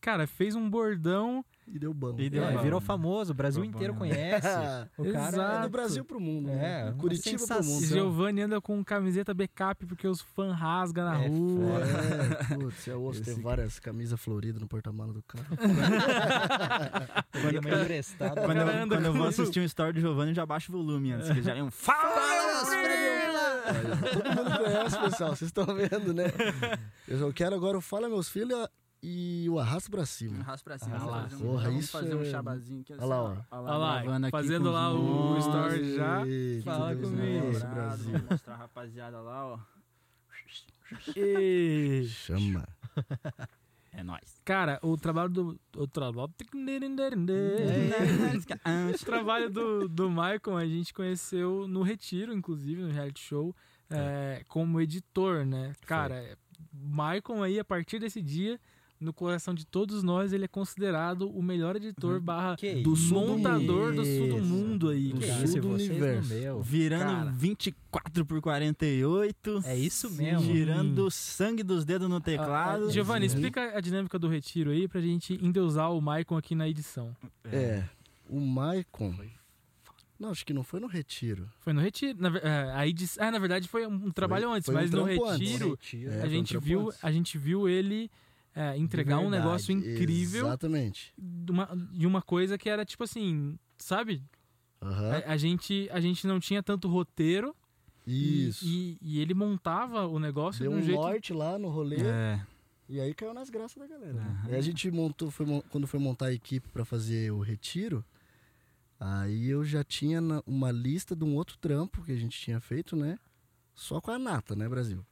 cara, fez um bordão. e deu bom. E deu É, bom. virou famoso, o Brasil bom, inteiro né? conhece. O cara Exato. É do Brasil pro mundo. né? É, Curitiba pro sensação. mundo. E Giovanni anda com camiseta backup porque os fãs rasgam na É rua. É, putz, é osso ter Esse- várias camisas floridas no porta-malas do carro. Quando uma emprestada. Quando cara eu, quando eu vou assistir um story do Giovanni, eu já baixo o volume antes. Que já é um Fala, Todo mundo conhece, pessoal. Vocês estão vendo, né? Eu só quero agora o Fala Meus Filhos e o Arrasta pra cima. Arrasta pra cima. Ah lá. vamos fazer um- Porra, vamos isso fazer um é- chabazinho aqui. Olha lá, ó. Olha Olha lá, aqui fazendo lá o story já. Eita, Fala Deus comigo. Brasil. Vou mostrar a rapaziada lá, ó. E, Chama. É nóis. cara, o trabalho do. O trabalho. É. O trabalho do, do Michael a gente conheceu no Retiro, inclusive, no reality show, é, como editor, né? Cara, é, Michael aí, a partir desse dia, no coração de todos nós, ele é considerado o melhor editor barra Que Do sul montador do sul do mundo aí. Do cara. sul do universo. meu. Virando Cara. 24 por 48. É isso mesmo. Tirando o sangue dos dedos no teclado. Ah, ah, Giovanni, Sim. explica a dinâmica do Retiro aí pra gente endeusar o Michael aqui na edição. É, o Maicon. Não, acho que não foi no Retiro. Foi no Retiro. Na, é, a ah, na verdade foi um trabalho antes, foi um mas no trampo antes. Retiro É, a foi um gente trampo viu, antes. a gente viu ele é, entregar um verdade, negócio incrível Exatamente. de uma, de uma coisa que era tipo assim, sabe? Aham. A, a gente, a gente não tinha tanto roteiro e- Isso. E, e ele montava o negócio Deu de um um jeito. norte lá no rolê. É. E aí caiu nas graças da galera. né? Aham. Aí a gente montou, foi, quando foi montar a equipe pra fazer o retiro, aí eu já tinha uma lista de um outro trampo que a gente tinha feito, né? Só com a nata, né, Brasil?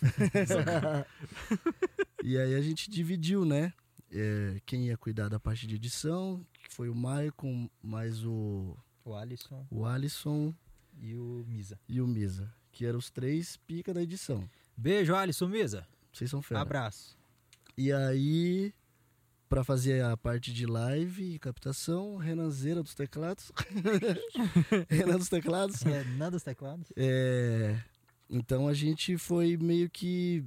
e aí a gente dividiu, né? É, quem ia cuidar da parte de edição, que foi o Maicon, mais o, O Alisson o Alisson e o Misa. e o Misa, que eram os três pica da edição. Beijo, Alisson Misa. Vocês são fera. Abraço. E aí, pra fazer a parte de live e captação, Renanzeira dos teclados. Renan dos teclados. Nada dos teclados. É, então a gente foi meio que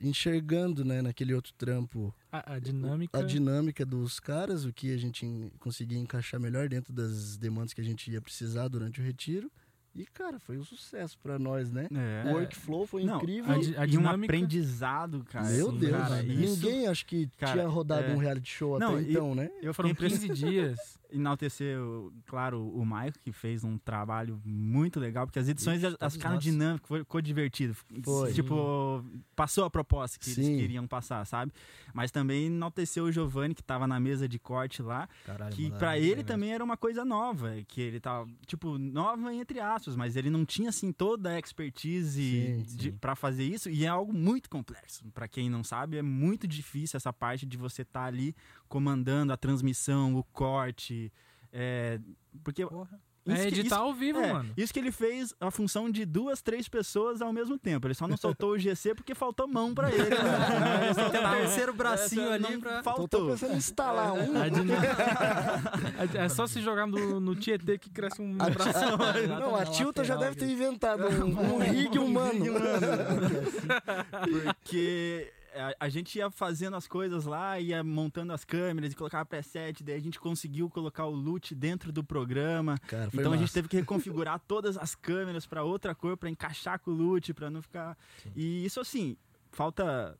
enxergando, né, naquele outro trampo, A, a dinâmica. a dinâmica dos caras, o que a gente en- conseguia encaixar melhor dentro das demandas que a gente ia precisar durante o retiro. E, cara, foi um sucesso pra nós, né? É. O workflow foi Não, incrível. a di- e um aprendizado, cara. Meu Sim, Deus, cara, isso- ninguém acho que cara, tinha rodado é. um reality show Não, até e- então, né? Eu Foram fiquei 15 dias. enaltecer, claro, o Maicon, que fez um trabalho muito legal, porque as edições Ixi, elas ficaram dinâmicas, ficou divertido. Foi. Tipo, passou a proposta que Sim. eles queriam passar, sabe? Mas também enalteceu o Giovanni, que tava na mesa de corte lá, Caralho, que bem ele mesmo. também era uma coisa nova, que ele tava, tipo, nova entre aspas, mas ele não tinha, assim, toda a expertise pra fazer isso, e é algo muito complexo. Pra quem não sabe, é muito difícil essa parte de você estar ali comandando a transmissão, o corte, é, porque... Porra. isso é editar isso- ao vivo, é, mano. Isso que ele fez a função de duas, três pessoas ao mesmo tempo. Ele só não soltou o GC porque faltou mão pra ele. Né? Ele só Tem um tava- terceiro bracinho Essa ali não pra... Então tô Faltou. pensando em instalar um. A dinâmica- é só se jogar no, no Tietê que cresce um A braço. Não, a Tilta já deve ter inventado um, um rig humano. Porque a, a gente ia fazendo as coisas lá, ia montando as câmeras e colocava preset, daí a gente conseguiu colocar o loot dentro do programa. Cara, Então a gente massa. teve que reconfigurar todas as câmeras pra outra cor, pra encaixar com o loot, pra não ficar. E isso assim, falta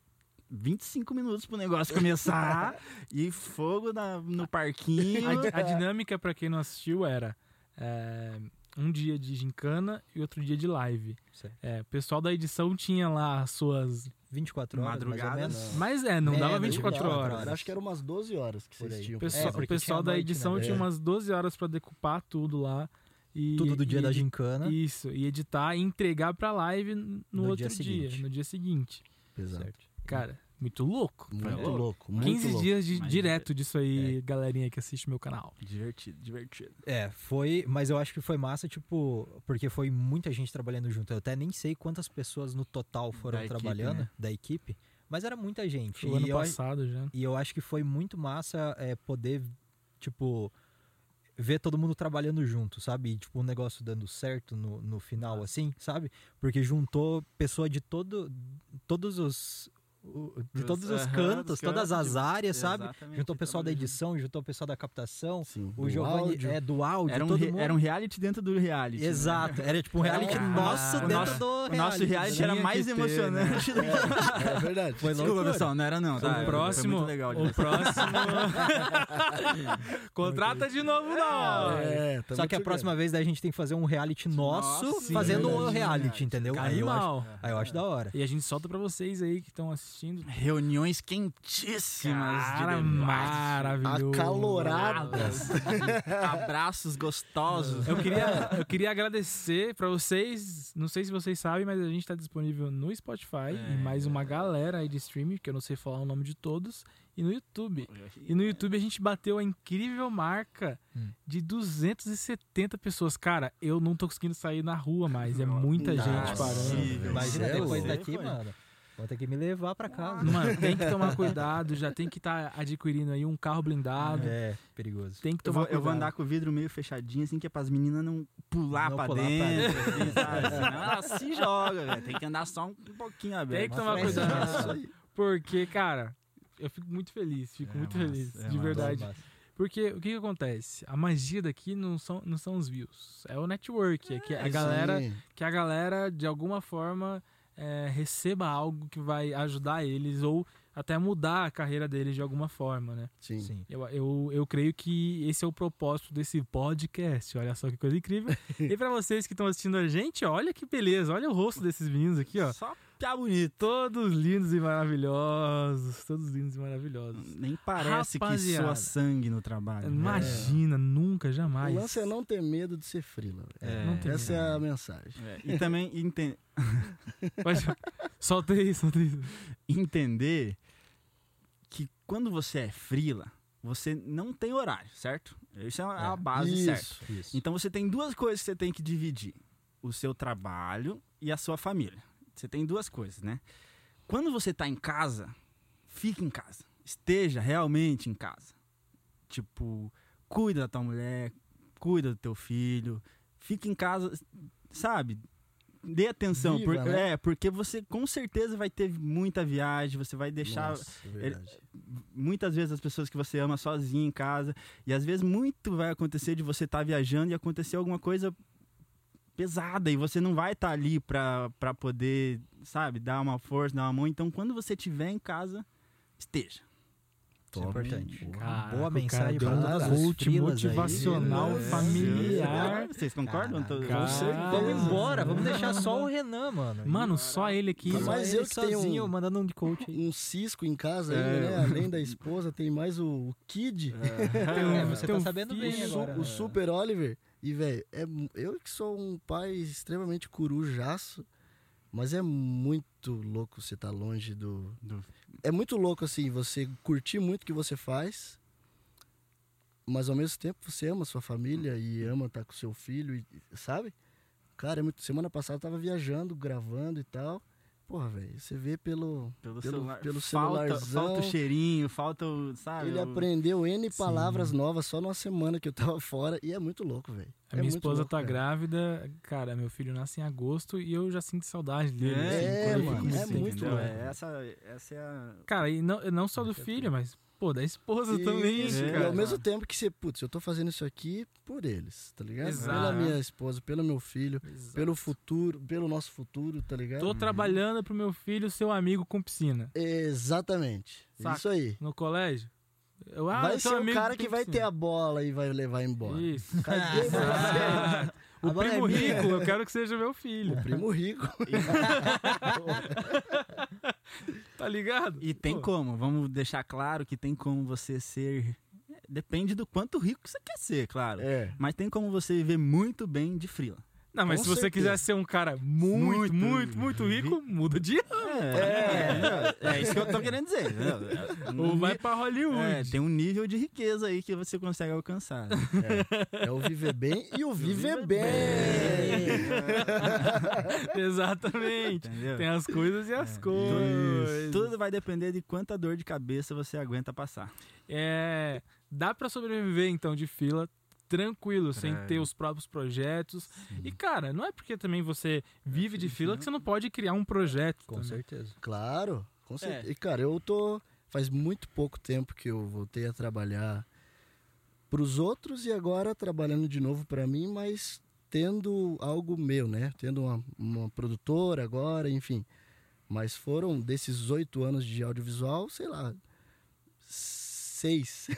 25 minutos pro negócio começar e fogo na- no parquinho. A, a dinâmica, pra quem não assistiu, era é, um dia de gincana e outro dia de live. É, o pessoal da edição tinha lá as suas. 24 horas, menos. Mas é, não dava Menos, 24 24 horas. horas. Acho que eram umas 12 horas que vocês tinham. O pessoal, É, o pessoal da noite, edição né? tinha É. umas 12 horas pra decupar tudo lá. E, Tudo do dia e da gincana. Isso, e editar e entregar pra live no, No outro dia dia, seguinte. no dia seguinte. Pesado. Certo. Cara, muito louco. Muito louco. louco. Muito 15 louco. dias de, Mas- direto disso aí, É. galerinha que assiste meu canal. Divertido, divertido. É, foi, mas eu acho que foi massa, tipo, porque foi muita gente trabalhando junto. Eu até nem sei quantas pessoas no total foram Da equipe, trabalhando né? da equipe, mas era muita gente. Foi o ano e, eu, passado já. e eu acho que foi muito massa é, poder, tipo, ver todo mundo trabalhando junto, sabe? E, tipo, o negócio dando certo no, no final, assim, sabe? Porque juntou pessoa de todo, todos os. O- De Os- todos os cantos, todas cantos, as áreas, sabe? Exatamente, Juntou o pessoal da edição, juntou o pessoal da captação, Sim. o Giovanni áudio. é do áudio, Era um, todo re- mundo. era um reality dentro do reality. né? Exato, era tipo um reality Ah, nosso o dentro nosso- do O reality. nosso reality era Tinha mais ter, emocionante. do que- É verdade. Foi Desculpa, pessoal, não era não. Tá? o Foi próximo. muito legal o próximo. Contrata de novo, não. É, tamo Só que a próxima vez daí a gente tem que fazer um reality nosso Nossa, fazendo o verdade. reality, entendeu? Aí eu, acho, aí eu acho da hora. E a gente solta pra vocês aí que estão assistindo. Reuniões quentíssimas Cara, de maravilhoso. Acaloradas. Abraços gostosos. Eu queria, eu queria agradecer pra vocês. Não sei se vocês sabem, mas a gente tá disponível no Spotify É. e mais uma galera aí de streaming, que eu não sei falar o nome de todos, e no YouTube. E no YouTube a gente bateu a incrível marca Hum. de 270 pessoas. Cara, eu não tô conseguindo sair na rua mais. É muita Nossa, gente parando. Imagina é depois daqui, mano. Vou ter que me levar pra casa. Mano, tem que tomar cuidado, já tem que estar adquirindo aí um carro blindado. É, perigoso. Tem que Eu tomar vou, eu cuidado. vou andar com o vidro meio fechadinho, assim, que é pras meninas não pular Não pra pular pra dentro. assim, sabe? Senão ela se joga, velho. Tem que andar só um pouquinho aberto. Tem que tomar cuidado. Porque, cara, eu fico muito feliz, fico É muito massa, feliz, é de massa. verdade. Massa. Porque o que, que acontece? A magia daqui não são, não são os views, é o network, é que a Sim. galera, que a galera de alguma forma é, receba algo que vai ajudar eles ou até mudar a carreira deles de alguma forma, né? Sim. Sim. Eu, eu, eu creio que esse é o propósito desse podcast. Olha só que coisa incrível. e pra vocês que estão assistindo a gente, olha que beleza. Olha o rosto desses meninos aqui, ó. Só piá bonito. Todos lindos e maravilhosos. Todos lindos e maravilhosos. Nem parece Rapaziada. que sua sangue no trabalho. né? Imagina, nunca, O jamais. lance é não ter medo de ser frila. É, Essa é a mensagem. É, E também enten- Pode... Solta aí, solta aí. entender que quando você é frila, você não tem horário, certo? Isso é a É. base certa. Isso. Isso. Então você tem duas coisas que você tem que dividir: o seu trabalho e a sua família. Você tem duas coisas, né? Quando você tá em casa, fique em casa. Esteja realmente em casa. Tipo, cuida da tua mulher, cuida do teu filho, fique em casa, sabe? Dê atenção, Viva, porque, né? é, porque você com certeza vai ter muita viagem, você vai deixar Nossa, é muitas vezes as pessoas que você ama sozinho em casa. E às vezes muito vai acontecer de você estar viajando e acontecer alguma coisa pesada e você não vai estar ali pra, pra poder, sabe, dar uma força, dar uma mão. Então quando você estiver em casa, esteja. Isso é importante. Caraca, Boa mensagem um as coach aí. motivacional É, familiar. Vocês concordam? Caraca. Vamos embora, vamos deixar só o Renan, mano. Mano, só ele aqui. Mas Mas eu eu que tenho sozinho, um- mandando um de coach aí. Um cisco em casa É. ainda, né? Além da esposa, tem mais o, o Kid, É, você Tem tá um sabendo bem filho, agora. o Super Oliver. E, velho, é, eu que sou um pai extremamente corujaço, mas é muito louco você estar longe do, Do- É muito louco, assim, você curtir muito o que você faz, mas ao mesmo tempo você ama sua família e ama estar com seu filho, e, sabe? Cara, é muito... semana passada eu tava viajando, gravando e tal. Porra, velho, você vê pelo. Pelo, Pelo- celular. pelo falta, celularzão. falta o cheirinho, falta o. Sabe? Ele o- aprendeu N palavras novas só numa semana que eu tava fora e é muito louco, velho. A É minha esposa louco, tá cara. grávida, cara, meu filho nasce em agosto e eu já sinto saudade dele. É, assim, é, mano, é assim, muito louco. É, essa, essa é a. Cara, e não, não só do filho, mas, pô, da esposa Isso, também, E cara. ao mesmo tempo que você, putz, eu tô fazendo isso aqui por eles, tá ligado? Exato. Pela minha esposa, pelo meu filho, Exato. pelo futuro, pelo nosso futuro, tá ligado? Tô trabalhando pro meu filho ser um amigo com piscina. Exatamente. Saca. Isso aí. No colégio. Eu, ah, vai ser o cara que vai ter piscina. a bola e vai levar embora. Isso. Pra você. O A bola é primo minha. rico, eu quero que seja meu filho. O primo rico. Tá ligado? E tem Pô, como, vamos deixar claro que tem como você ser. Depende do quanto rico você quer ser, claro. É. Mas tem como você viver muito bem de frila. Não, mas Com se você certeza. quiser ser um cara muito, Muito muito, muito, rico, muda de ramo. É, é, é isso que eu tô querendo dizer. entendeu? Ou vai pra Hollywood. É, tem um nível de riqueza aí que você consegue alcançar. É, é o viver bem e o viver bem. Exatamente. Entendeu? Tem as coisas e as É, coisas. Tudo vai depender de quanta dor de cabeça você aguenta passar. É, dá pra sobreviver então de fila tranquilo, sem É. ter os próprios projetos. E cara, não é porque também você vive de fila que você não pode criar um projeto. Com também. certeza. Claro, com certeza. É. E cara, eu tô. Faz muito pouco tempo que eu voltei a trabalhar pros outros e agora trabalhando de novo pra mim, mas tendo algo meu, né? Tendo uma, uma produtora agora, enfim. Mas foram desses oito anos de audiovisual, sei lá, seis.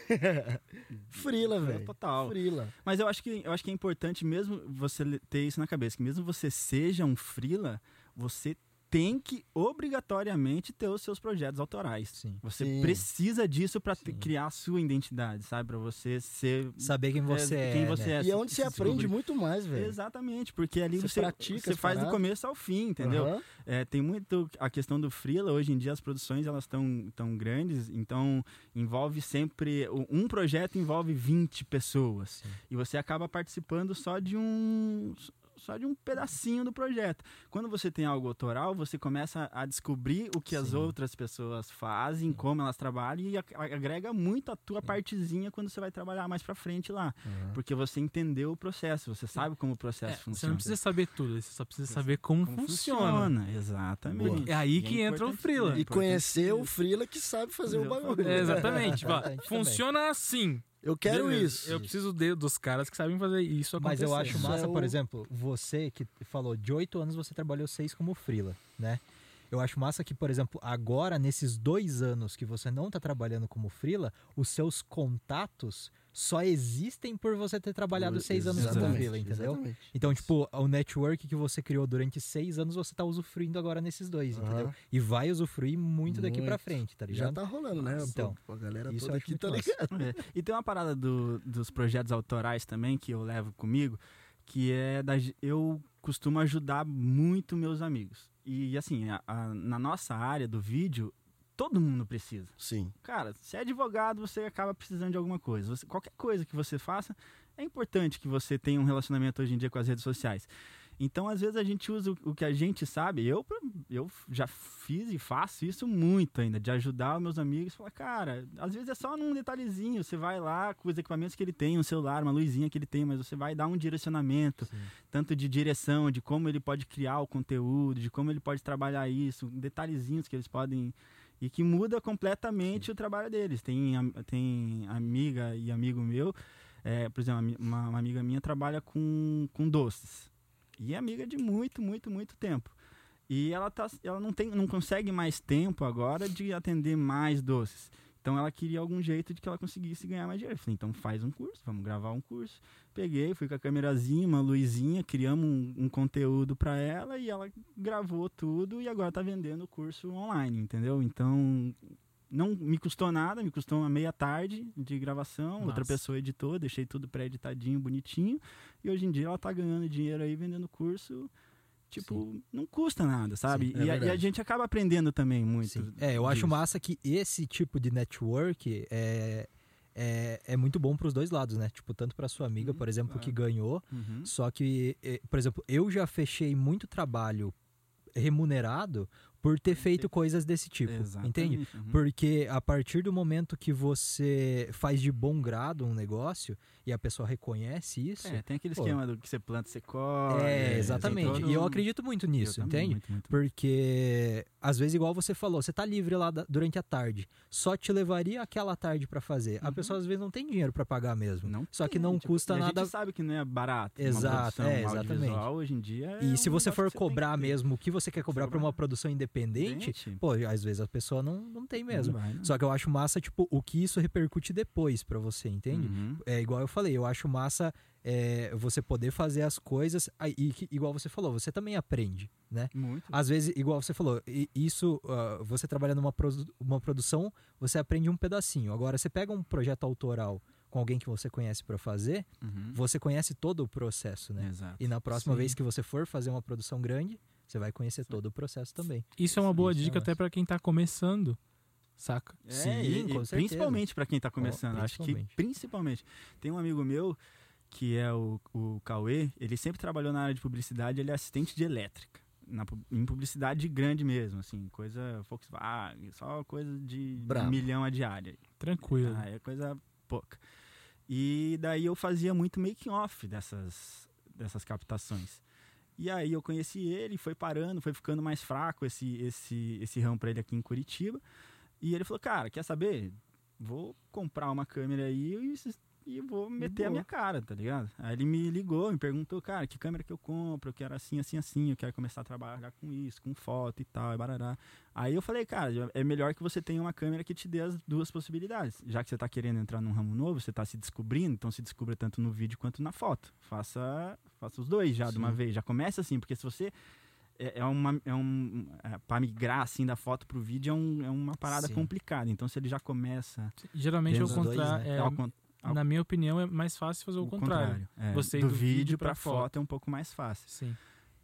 Frila, velho. Total. Frila. Mas eu acho que eu acho que é importante mesmo você ter isso na cabeça, que mesmo você seja um frila, você tem que obrigatoriamente ter os seus projetos autorais. Sim. Você Sim. precisa disso para criar a sua identidade, sabe? Para você ser Saber quem você é. quem né? você é. E é onde você se aprende descobrir. muito mais, velho. Exatamente, porque ali Você você, pratica você faz do começo ao fim, entendeu? Aham. É, tem muito a questão do freela. Hoje em dia as produções elas estão tão grandes, então envolve sempre um projeto envolve 20 pessoas Sim. e você acaba participando só de um só de um pedacinho do projeto. Quando você tem algo autoral, você começa a descobrir o que as Sim. outras pessoas fazem, como elas trabalham e agrega muito a tua partezinha quando você vai trabalhar mais pra frente lá, Aham. porque você entendeu o processo, você sabe como o É, processo você funciona. não precisa saber tudo, você só precisa saber como, Como funciona. Exatamente. É aí E que entra o é E importante conhecer o. Frila que sabe fazer o bagulho. É, exatamente. Ó, Importante funciona assim. Eu quero Beleza. isso. Eu preciso de- dos caras que sabem fazer isso Mas acontecer. eu acho massa, é por exemplo, você que falou de oito anos você trabalhou seis como frila, né? Eu acho massa que, por exemplo, agora, nesses dois anos que você não tá trabalhando como frila, os seus contatos só existem por você ter trabalhado seis anos Exatamente, frila, entendeu? exatamente. Então, tipo, o network que você criou durante seis anos, você tá usufruindo agora nesses dois, Aham. entendeu? E vai usufruir muito, daqui pra Muito. frente, tá Já ligado? tá rolando, né? Então, Pô, a galera isso toda aqui muito tá ligado. É. E tem uma parada do- dos projetos autorais também que eu levo comigo, que é da, eu costumo ajudar muito meus amigos. E assim, a- a- na nossa área do vídeo, todo mundo precisa. Sim. Cara, se é advogado, você acaba precisando de alguma coisa. Você- qualquer coisa que você faça, é importante que você tenha um relacionamento hoje em dia com as redes sociais. Então, às vezes, a gente usa o, que a gente sabe. Eu, eu já fiz e faço isso muito ainda, de ajudar os meus amigos. Falar, cara, às vezes é só num detalhezinho. Você vai lá com os equipamentos que ele tem, um celular, uma luzinha que ele tem, mas você vai dar um direcionamento, Sim. tanto de direção, de como ele pode criar o conteúdo, de como ele pode trabalhar isso, detalhezinhos que eles podem e que muda completamente o trabalho deles. Tem, tem amiga e amigo meu, é, por exemplo, uma, uma amiga minha trabalha com, com doces. E é amiga de muito, muito, muito tempo. E ela, tá, ela não, tem, não consegue mais tempo agora de atender mais doces. Então ela queria algum jeito de que ela conseguisse ganhar mais dinheiro. Eu falei, então faz um curso, vamos gravar um curso. Peguei, fui com a câmerazinha, uma luzinha, criamos um, um conteúdo para ela e ela gravou tudo e agora tá vendendo o curso online, entendeu? Então não me custou nada, me custou uma meia tarde de gravação, outra Massa. pessoa editou, deixei tudo pré-editadinho, bonitinho, e hoje em dia ela tá ganhando dinheiro aí vendendo curso. Tipo, não custa nada, sabe? Sim, é e, a, e a gente acaba aprendendo também muito. Sim. É, eu acho disso. massa que esse tipo de network é, é, é muito bom pros dois lados, né? Tipo, tanto pra sua amiga, Uhum, por exemplo, claro. que ganhou, Uhum. só que, por exemplo, eu já fechei muito trabalho remunerado por ter feito coisas desse tipo, entende? Exatamente, uhum. Porque a partir do momento que você faz de bom grado um negócio e a pessoa reconhece isso, É, tem aquele Pô. esquema do que você planta, você colhe. é, tem exatamente. E eu acredito muito nisso, entende? muito, muito. Porque, às vezes, igual você falou, você tá livre lá da- durante a tarde, só te levaria aquela tarde pra fazer. A Uhum. pessoa, às vezes, não tem dinheiro pra pagar mesmo. Não Só que tem, não tipo, custa e a nada. gente sabe que não é barato. Exato, produção é, exatamente. hoje em dia. é E se um você for que você tem cobrar que mesmo o que você quer cobrar cobrar. uma produção independente, Gente, pô, às vezes a pessoa não, não tem mesmo. não vai, não. Só que eu acho massa, tipo, o que isso repercute depois pra você, entende? Uhum. É igual eu falei, eu acho massa é, você poder fazer as coisas, aí, e igual você falou, você também aprende, né? Muito. Às vezes, igual você falou, isso, ah, você trabalhando numa produ- uma produção, você aprende um pedacinho. Agora, você pega um projeto autoral com alguém que você conhece pra fazer, Uhum. você conhece todo o processo, né? Exato. E na próxima Sim. vez que você for fazer uma produção grande, você vai conhecer todo o processo também. Isso é uma boa Isso é dica massa. até pra quem tá começando, saca? É, Sim, e- com certeza. Principalmente pra quem tá começando. Acho que principalmente. Tem um amigo meu que é o, o Cauê, ele sempre trabalhou na área de publicidade, ele é assistente de elétrica. Na, em publicidade grande mesmo, assim, coisa Volkswagen, só coisa de Brabo. milhão a diária. Tranquilo. Ah, é coisa pouca. E daí eu fazia muito making off dessas, dessas captações. E aí eu conheci ele, foi parando, foi ficando mais fraco esse esse esse ramo para ele aqui em Curitiba. E ele falou: "Cara, quer saber? Vou comprar uma câmera aí e, e vou meter a minha cara, tá ligado?" Aí ele me ligou, me perguntou: "Cara, que câmera que eu compro? Eu quero assim, assim, assim, eu quero começar a trabalhar com isso, com foto e tal, e barará." Aí eu falei, cara, é melhor que você tenha uma câmera que te dê as duas possibilidades. Já que você está querendo entrar num ramo novo, você está se descobrindo, então se descubra tanto no vídeo quanto na foto. Faça, faça os dois já de uma Sim. vez. Já começa assim, porque se você. É, é uma. É um, é, para migrar assim da foto pro vídeo é, um- é uma parada Sim. complicada. Então se ele já começa. Geralmente é o contrário. né? é, na minha opinião, é mais fácil fazer o, contrário. é, Você do, do vídeo para pra foto é um pouco mais fácil. Sim.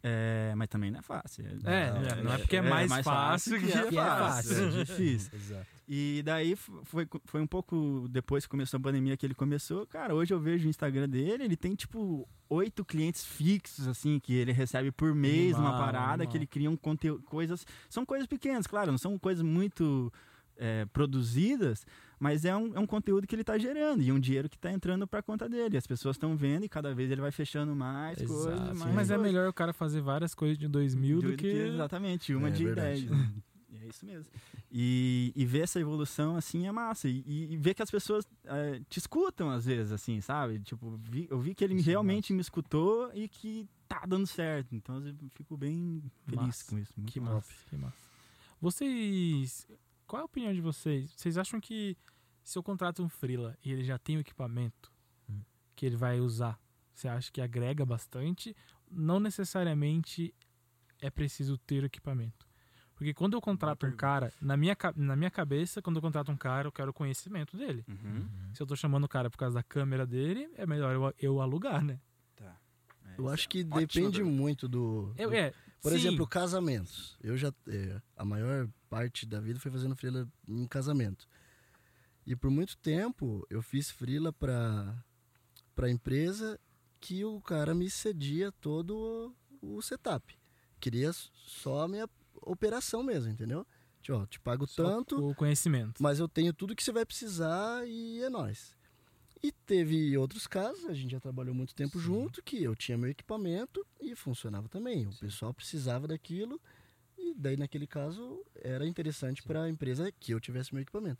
É, mas também não é fácil. É, não é porque é mais fácil que é fácil. É difícil. Exato. E daí foi, foi um pouco depois que começou a pandemia que ele começou. Cara, hoje eu vejo o Instagram dele, ele tem tipo oito clientes fixos, assim, que ele recebe por mês uma Animal, parada, animal. que ele cria um conteúdo, coisas. São coisas pequenas, claro, não são coisas muito é, produzidas, mas é um, é um conteúdo que ele tá gerando e um dinheiro que tá entrando pra conta dele. As pessoas estão vendo e cada vez ele vai fechando mais Exato. coisas. Mais Mas é coisas. melhor o cara fazer várias coisas de 2000 do, Do que. Exatamente, uma É de verdade. 10. né? E é isso mesmo. E, e ver essa evolução, assim, é massa. E, e ver que as pessoas eh, te escutam, às vezes, assim, sabe? Tipo, vi- eu vi que ele Isso é realmente me escutou e que tá dando certo. Então, eu fico bem feliz Massa. com isso. Muito Que massa. massa, que massa. Vocês. Qual é a opinião de vocês? Vocês acham que se eu contrato um freela e ele já tem o equipamento Hum. que ele vai usar, você acha que agrega bastante? Não necessariamente é preciso ter o equipamento. Porque quando eu contrato um cara, na minha, na minha cabeça, quando eu contrato um cara, eu quero o conhecimento dele. Uhum. Se eu tô chamando o cara por causa da câmera dele, é melhor eu, eu alugar, né? Tá. É, Eu acho é que ótima depende muito do. Eu, do- é, Por sim, exemplo, casamentos. Eu já. é, a maior parte da vida foi fazendo freela em casamento. E por muito tempo eu fiz freela para para empresa que o cara me cedia todo o, o setup. Queria só a minha operação mesmo, entendeu? Tipo, ó, te pago só tanto, o conhecimento. mas eu tenho tudo que você vai precisar e é nóis. E teve outros casos, a gente já trabalhou muito tempo junto, que eu tinha meu equipamento e funcionava também. O pessoal precisava daquilo e daí naquele caso era interessante para a empresa que eu tivesse meu equipamento.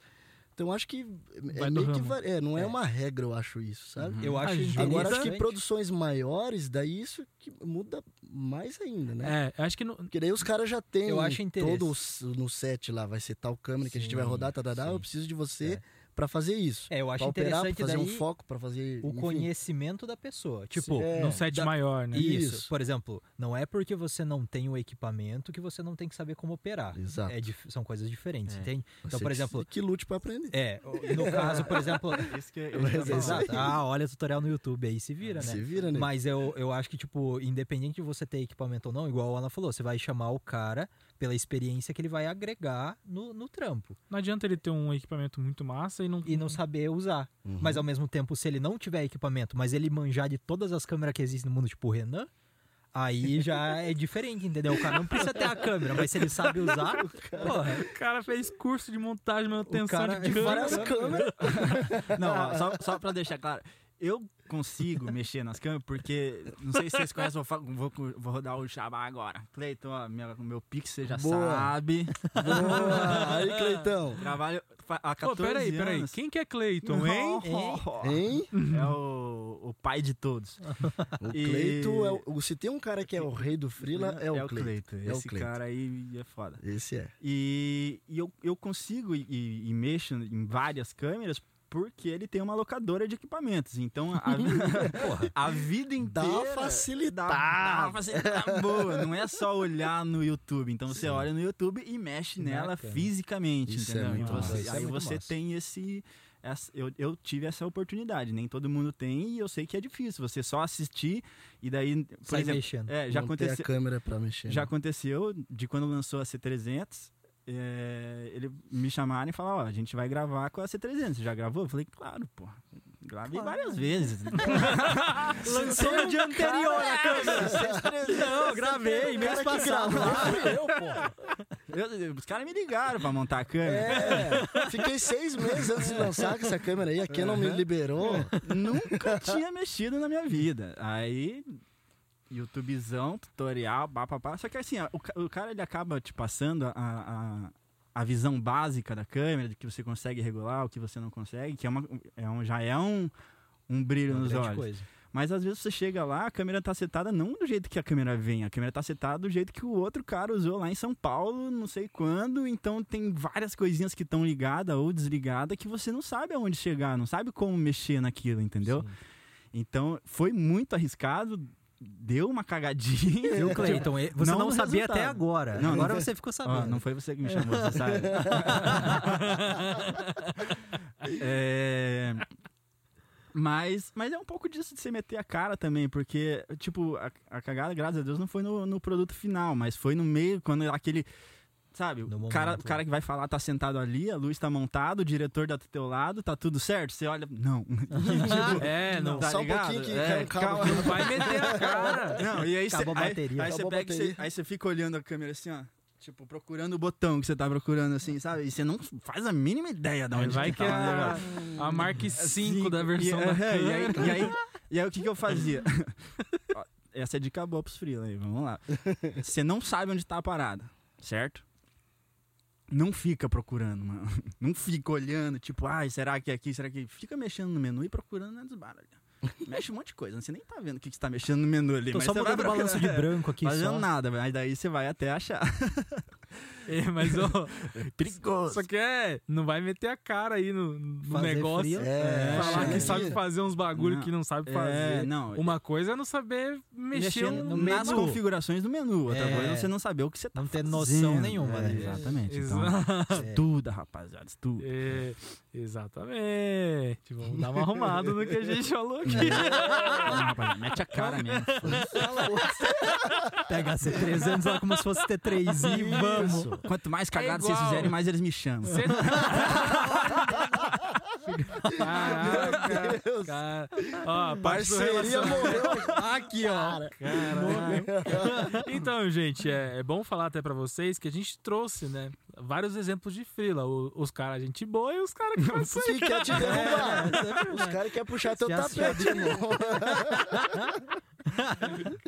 Então acho que é Vai do meio que ramo. va- é, não é, É. uma regra, eu acho isso, sabe? Uhum. Eu acho. Agora acho que produções maiores, daí isso que muda mais ainda, né? É, acho que no, Porque daí os caras já têm Eu acho todo no set lá, vai ser tal câmera que a gente vai Sim, rodar, tá, tá, tá, sim. eu preciso de você É. pra fazer isso. É, eu acho pra operar, pra interessante fazer daí um foco, pra fazer. o enfim. conhecimento da pessoa. Tipo, É, num set da- maior, né? Isso. Isso. Por exemplo, não é porque você não tem o equipamento que você não tem que saber como operar. Exato. É são coisas diferentes, É. entende? Então, Você por que- exemplo, Que lute pra aprender. é, no caso, por exemplo. Isso que eu é. Exato. Ah, olha tutorial no YouTube aí, se vira, né? Se vira, né? Mas eu, eu acho que, tipo, independente de você ter equipamento ou não, igual a Ana falou, você vai chamar o cara pela experiência que ele vai agregar no, no trampo. Não adianta ele ter um equipamento muito massa e não. E não saber usar. Uhum. Mas ao mesmo tempo, se ele não tiver equipamento, mas ele manjar de todas as câmeras que existem no mundo, tipo o Renan, Aí já é diferente, entendeu? O cara não precisa ter a câmera, mas se ele sabe usar, porra, O cara fez curso de montagem e manutenção cara de de câmera. Várias câmeras. Não, ó, só, só pra deixar claro, eu consigo mexer nas câmeras porque, não sei se vocês conhecem, vou, vou, vou rodar o Xabá agora. Cleiton, ó, meu, meu Pix você já Boa. sabe. Boa. Aí, Cleitão. Trabalho há 14 Pô, peraí, peraí. anos. Quem que é Cleiton, hein? Hein? É o, o pai de todos. O E- Cleito é o, se tem um cara que é o rei do Frila, é o Cleito. Cleiton. É o Esse Cleiton. cara aí é foda. Esse é. E, e eu, eu consigo e- e mexo em várias câmeras porque ele tem uma locadora de equipamentos. Então a, a vida Dá inteira. uma facilitada. Dá, dá uma facilitada boa. Não é só olhar no YouTube. Então você Sim. olha no YouTube e mexe nela Bacana. fisicamente. Isso é entendeu? muito Então, massa. você- Isso é aí muito você massa. tem esse. essa- eu, eu tive essa oportunidade, nem todo mundo tem, e eu sei que é difícil. Você só assistir e daí, por sai exemplo, mexendo. é, já aconteceu. a câmera pra mexer. Já né? aconteceu de quando lançou a C300, é, ele me chamaram e falaram, ó, a gente vai gravar com a C300. Você já gravou? Eu falei, claro, pô. Gravei várias vezes. Lançou no dia anterior a câmera. Não, gravei, mês passado. eu, pô. Eu- os caras me ligaram pra montar a câmera. É, fiquei seis meses antes de lançar com essa câmera aí. A Canon me liberou. Nunca tinha mexido na minha vida. Aí, YouTubezão, tutorial, papapá. Só que assim, o, o cara ele acaba te passando a, a, a visão básica da câmera, de que você consegue regular, o que você não consegue, que é uma, é um, já é um, um brilho Uma nos olhos. coisa. Mas às vezes você chega lá, a câmera tá setada não do jeito que a câmera vem, a câmera tá setada do jeito que o outro cara usou lá em São Paulo, não sei quando. Então tem várias coisinhas que estão ligadas ou desligadas que você não sabe aonde chegar, não sabe como mexer naquilo, entendeu? Sim. Então foi muito arriscado, deu uma cagadinha. Viu, Cleiton? e- Você Não não, sabia resultado. até agora. Não, agora você ficou Ó, sabendo. não foi você que me chamou, você sabe. É, Mas, mas é um pouco disso de você meter a cara também, porque, tipo, a, a cagada, graças a Deus, não foi no, no produto final, mas foi no meio, quando aquele. Sabe, No o cara, o cara que vai falar tá sentado ali, a luz tá montada, o diretor tá do teu lado, tá tudo certo? Você olha, não. Tipo, É, não. tá Só um ligado? pouquinho que É, um calma. Não vai meter a cara. Não, e aí você, Acabou a aí- bateria. Aí, você pega aí fica olhando a câmera assim, ó. Tipo, procurando o botão que você tá procurando, assim, sabe? E você não faz a mínima ideia de Aí onde vai que que é tá a, Mark 5 da E- versão e, da é, e, aí, e, aí, e aí o que, que eu fazia? Essa é dica boa pros freela aí, vamos lá. Você não sabe onde tá a parada, certo? Não fica procurando, mano. Não fica olhando, tipo, ai, será que é aqui, será que... Fica mexendo no menu e procurando nas barras. Mexe um monte de coisa, você nem tá vendo o que, que você tá mexendo no menu ali. Tô mas só botando o balanço de branco aqui Fazendo só. nada, mas daí você vai até achar. É, mas ó, Perigoso. só que é, não vai meter a cara aí no, no Fazer negócio. frio. É, falar que sabe fazer uns bagulho Não, que não sabe É, fazer. não. Uma coisa é não saber mexer um nas menu. configurações do menu. Outra É. coisa é você não saber o que você tá Não ter noção nenhuma, É, né? Exatamente. Então, estuda, rapaziada, estuda. É, exatamente. Vamos dar uma arrumada no que a gente falou aqui. Não, rapaziada, mete a cara mesmo. Pega a C300 lá como se fosse T3 e vamos. Quanto mais cagada igual. vocês fizerem, mais eles me chamam. Cê- Caraca, Deus. cara. Ó, Parceria morreu. Aqui, ó. Caraca. Então, gente, é, é bom falar até pra vocês que a gente trouxe, né? Vários exemplos de frila. O- os caras, gente boa e os caras que fazem Que quer te derrubar. Os caras querem puxar teu tapete, irmão.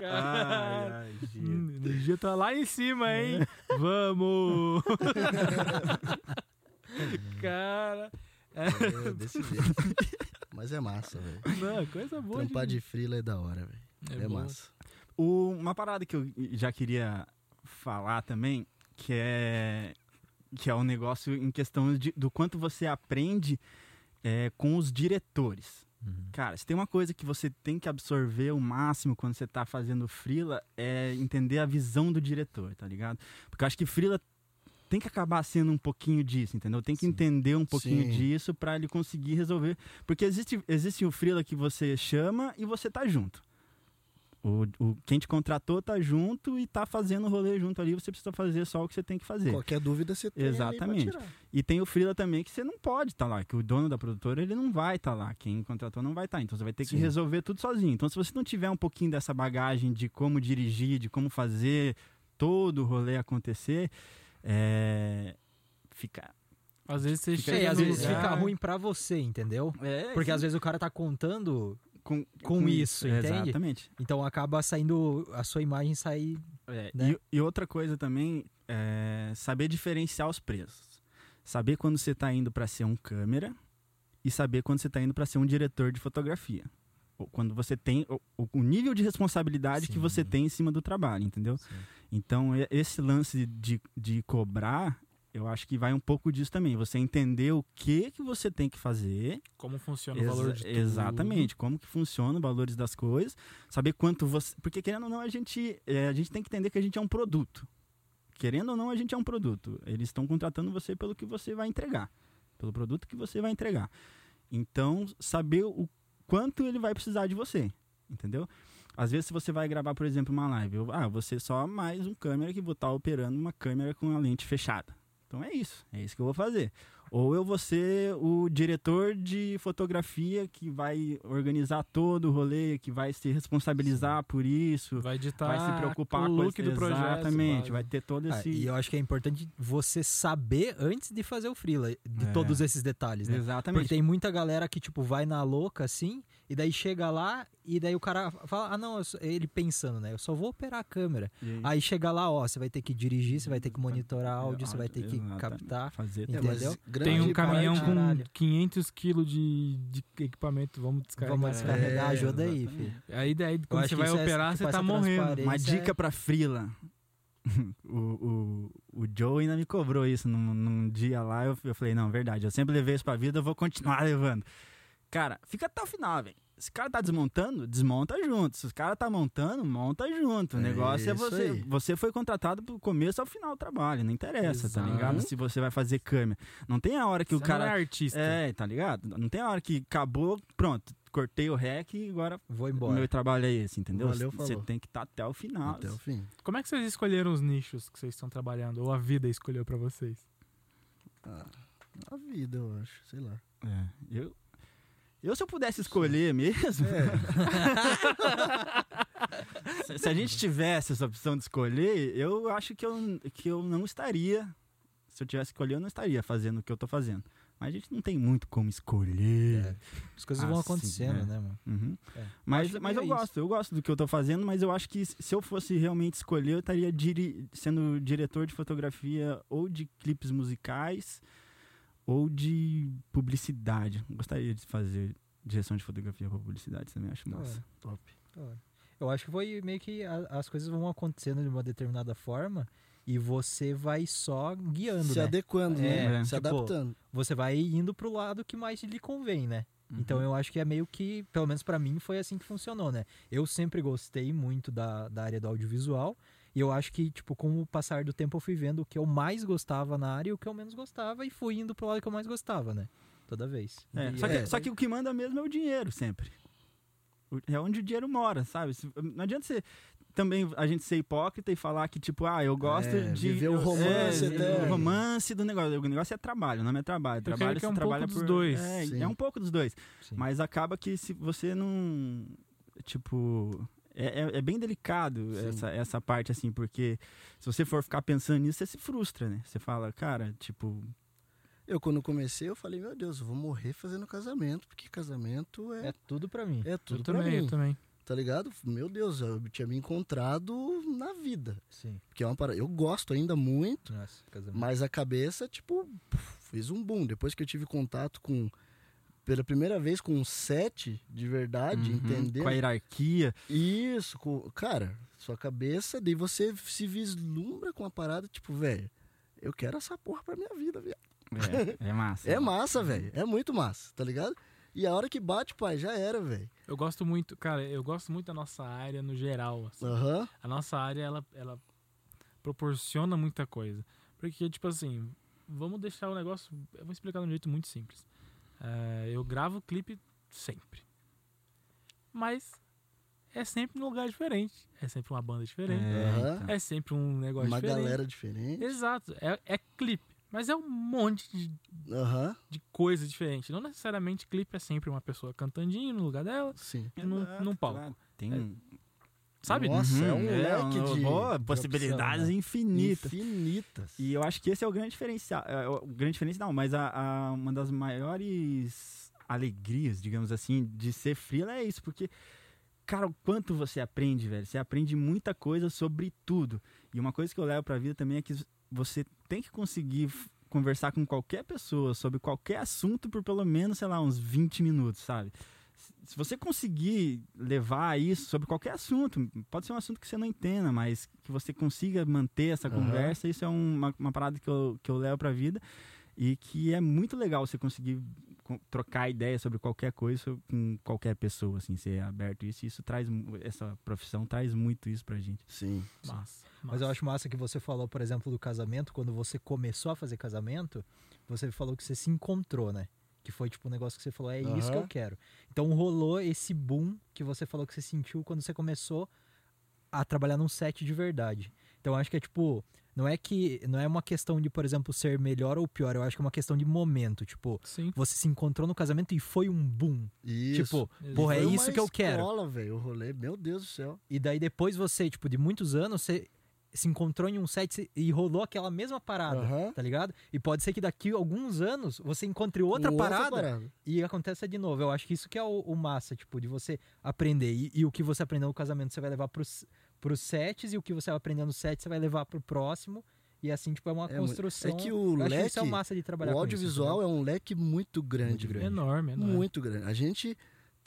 Ai, ai. Hum, energia tá lá em cima, hein? Vamos! Cara. É, desse jeito. Mas é massa, velho. Não, coisa boa. Trampar de frila é da hora, velho. É, bom. massa. O- uma parada que eu já queria falar também, que é que é um negócio em questão de- do quanto você aprende é, com os diretores. Cara, se tem uma coisa que você tem que absorver o máximo quando você tá fazendo freela, é entender a visão do diretor, tá ligado? Porque eu acho que freela tem que acabar sendo um pouquinho disso, entendeu? Tem que Sim. entender um pouquinho Sim. disso pra ele conseguir resolver. Porque existe, existe o freela que você chama e você tá junto. O, o, quem te contratou tá junto e tá fazendo o rolê junto ali, você precisa fazer só o que você tem que fazer. Qualquer dúvida você tem ali pra Exatamente. tirar. E tem o freela também que você não pode estar lá, que o dono da produtora ele não vai estar lá, quem contratou não vai estar, então você vai ter que Sim. resolver tudo sozinho. Então se você não tiver um pouquinho dessa bagagem de como dirigir, de como fazer todo o rolê acontecer, é, fica Às vezes você Fica É, chega às vezes fica ruim pra você, entendeu? é, Porque às vezes o cara tá contando, com, com isso, entende? Exatamente. então acaba saindo, a sua imagem sai. É, Né? e, e outra coisa também é saber diferenciar os preços. Saber quando você está indo para ser um câmera e saber quando você está indo para ser um diretor de fotografia. Ou Quando você tem o, o- nível de responsabilidade que Sim. você tem em cima do trabalho, entendeu? Então, e- esse lance de, de cobrar, eu acho que vai um pouco disso também. Você entender o que, que você tem que fazer Como funciona o valor de tudo. Exatamente, como que funciona os valores das coisas, saber quanto você. Porque querendo ou não, a gente, é, a gente tem que entender que a gente é um produto. Querendo ou não, a gente é um produto. Eles estão contratando você pelo que você vai entregar, pelo produto que você vai entregar. Então, saber o quanto ele vai precisar de você, entendeu? Às vezes, se você vai gravar, por exemplo, uma live, ah, você é só mais um câmera que vou estar operando uma câmera com a lente fechada. Então é isso, é isso que eu vou fazer. Ou eu vou ser o diretor de fotografia que vai organizar todo o rolê, que vai se responsabilizar por isso, Vai editar vai se preocupar o com look esse- do projeto. Exatamente, vai. vai ter todo Ah, esse. e eu acho que é importante você saber antes de fazer o freela, de É. todos esses detalhes, né? Exatamente. Porque tem muita galera que, tipo, vai na louca, assim, e daí chega lá, e daí o cara fala, ah, não, ele pensando, né? Eu só vou operar a câmera. E- Aí chega lá, ó, você vai ter que dirigir, você vai ter que monitorar áudio, você vai ter que Exatamente. captar. Fazer É, Entendeu? Tem um caminhão com Caralho. 500 quilos de, de equipamento, vamos descarregar. Vamos descarregar, É, ajuda aí, filho. Aí daí, quando você vai é- operar, tipo, você tá morrendo. Uma Esse é- dica pra Frila. o, o, o Joe ainda me cobrou isso num, num dia lá. Eu, eu falei, não, verdade, eu sempre levei isso pra vida, eu vou continuar levando. Cara, fica até o final, velho. Se o cara tá desmontando, desmonta junto. Se o cara tá montando, monta junto. O É negócio é você. aí. Você foi contratado pro começo ao final do trabalho. Não interessa, tá Exato. ligado? Se você vai fazer câmera. Não tem a hora que o Você cara. não é artista. É, tá ligado? Não tem a hora que acabou, pronto, cortei o rec e agora Vou o embora. meu trabalho é esse, entendeu? Valeu, Você tem que estar até o final. Até o fim. Como é que vocês escolheram os nichos que vocês estão trabalhando? Ou a vida escolheu pra vocês? Ah, a vida, eu acho. Sei lá. É, eu, eu se eu pudesse escolher mesmo, É, se, se a gente tivesse essa opção de escolher, eu acho que eu, que eu não estaria, se eu tivesse escolher, eu não estaria fazendo o que eu tô fazendo. Mas a gente não tem muito como escolher. É. As coisas vão Assim, acontecendo, é. né, mano? Uhum. É. Mas, mas é eu isso. gosto, eu gosto do que eu tô fazendo, mas eu acho que se eu fosse realmente escolher, eu estaria diri- sendo diretor de fotografia ou de clipes musicais ou de publicidade. Gostaria de fazer direção de fotografia para publicidade também, acho massa. hora. top. Eu acho que foi meio que a- as coisas vão acontecendo de uma determinada forma e você vai só guiando, Se né? adequando, É, né? Se tipo, adaptando. Você vai indo pro lado que mais lhe convém, né? Uhum. Então eu acho que é meio que, pelo menos pra mim, foi assim que funcionou, né? Eu sempre gostei muito da, da área do audiovisual. E eu acho que, tipo, com o passar do tempo eu fui vendo o que eu mais gostava na área e o que eu menos gostava e fui indo pro lado que eu mais gostava, né? Toda vez. É, só, que, é. só que o que manda mesmo é o dinheiro sempre. É onde o dinheiro mora, sabe? Não adianta você também a gente ser hipócrita e falar que, tipo, ah, eu gosto É, de. viver o romance é. O romance do negócio. O negócio é trabalho, não é trabalho. Trabalho que é um trabalha pouco dos por. dois. É, é um pouco dos dois. Sim. Mas acaba que se você não. Tipo. É, é- é bem delicado Sim. essa, essa parte, assim, porque se você for ficar pensando nisso, você se frustra, né? Você fala, cara, tipo. Eu, quando comecei, eu falei, meu Deus, eu vou morrer fazendo casamento, porque casamento é, É tudo pra mim. é, Eu tudo pra também, eu mim. também. Tá ligado? Meu Deus, eu tinha me encontrado na vida. Sim. Porque é uma parada. Eu gosto ainda muito, Nossa, mas a cabeça, tipo, fez um boom. Depois que eu tive contato com. Pela primeira vez com um set de verdade, uhum, entendeu? Com a hierarquia. Isso, com- cara, sua cabeça, daí você se vislumbra com a parada, tipo, velho, eu quero essa porra pra minha vida, velho. É, é massa. É massa, velho. É muito massa, tá ligado? E a hora que bate, pai, já era, velho. Eu gosto muito, cara, eu gosto muito da nossa área no geral. assim. Aham. A nossa área, ela, ela proporciona muita coisa. Porque, tipo assim, vamos deixar o negócio. Eu vou explicar de um jeito muito simples. É, eu gravo clipe sempre. Mas é sempre num lugar diferente. É sempre uma banda diferente. Aham. então. É, sempre um negócio Uma diferente. galera diferente. Exato. É, é clipe. Mas é um monte de, Aham, de coisa diferente. Não necessariamente clipe é sempre uma pessoa cantandinho no lugar dela, sim. num, num palco. claro. Tem um... Sabe? Nossa, é um Uhum, leque um- de boa, possibilidades opção, né? infinitas. infinitas. E eu acho que esse é o grande diferencial. é, O grande diferencial, não, mas a, a- uma das maiores alegrias, digamos assim, de ser freela é isso, porque, cara, o quanto você aprende, velho. Você aprende muita coisa sobre tudo. E uma coisa que eu levo pra vida também é que você tem que conseguir conversar com qualquer pessoa sobre qualquer assunto por pelo menos, sei lá, uns 20 minutos, sabe? Se- você conseguir levar isso sobre qualquer assunto, pode ser um assunto que você não entenda, mas que você consiga manter essa conversa, isso é uma, uma parada que eu, que eu levo pra vida e que é muito legal você conseguir co- trocar ideia sobre qualquer coisa com qualquer pessoa, assim, ser aberto a isso. E isso traz, essa profissão traz muito isso pra gente. Sim. Massa, Mas eu acho massa que você falou, por exemplo, do casamento, quando você começou a fazer casamento, você falou que você se encontrou, né? Que foi tipo um negócio que você falou, é isso que eu quero. Então rolou esse boom que você falou que você sentiu quando você começou a trabalhar num set de verdade. Então acho que é tipo, não é que não é uma questão de, por exemplo, ser melhor ou pior, eu acho que é uma questão de momento, tipo, Sim. você se encontrou no casamento e foi um boom. Isso. Tipo, Exato. porra, é isso que eu quero. escola, velho, o rolê, meu Deus do céu. E daí depois você, tipo, de muitos anos, você se encontrou em um set e rolou aquela mesma parada, Aham. tá ligado? E pode ser que daqui a alguns anos você encontre outra Com parada e aconteça de novo. Eu acho que isso que é o, o massa, tipo, de você aprender. E, e o que você aprendeu no casamento você vai levar pros, pros sets, e o que você vai aprender no set você vai levar pro próximo. E assim, tipo, é uma É mu- construção. é que o Eu acho que isso é o leque- massa de trabalhar O com audiovisual isso, é um leque muito grande, Muito grande. velho. Enorme, enorme. Muito grande. A gente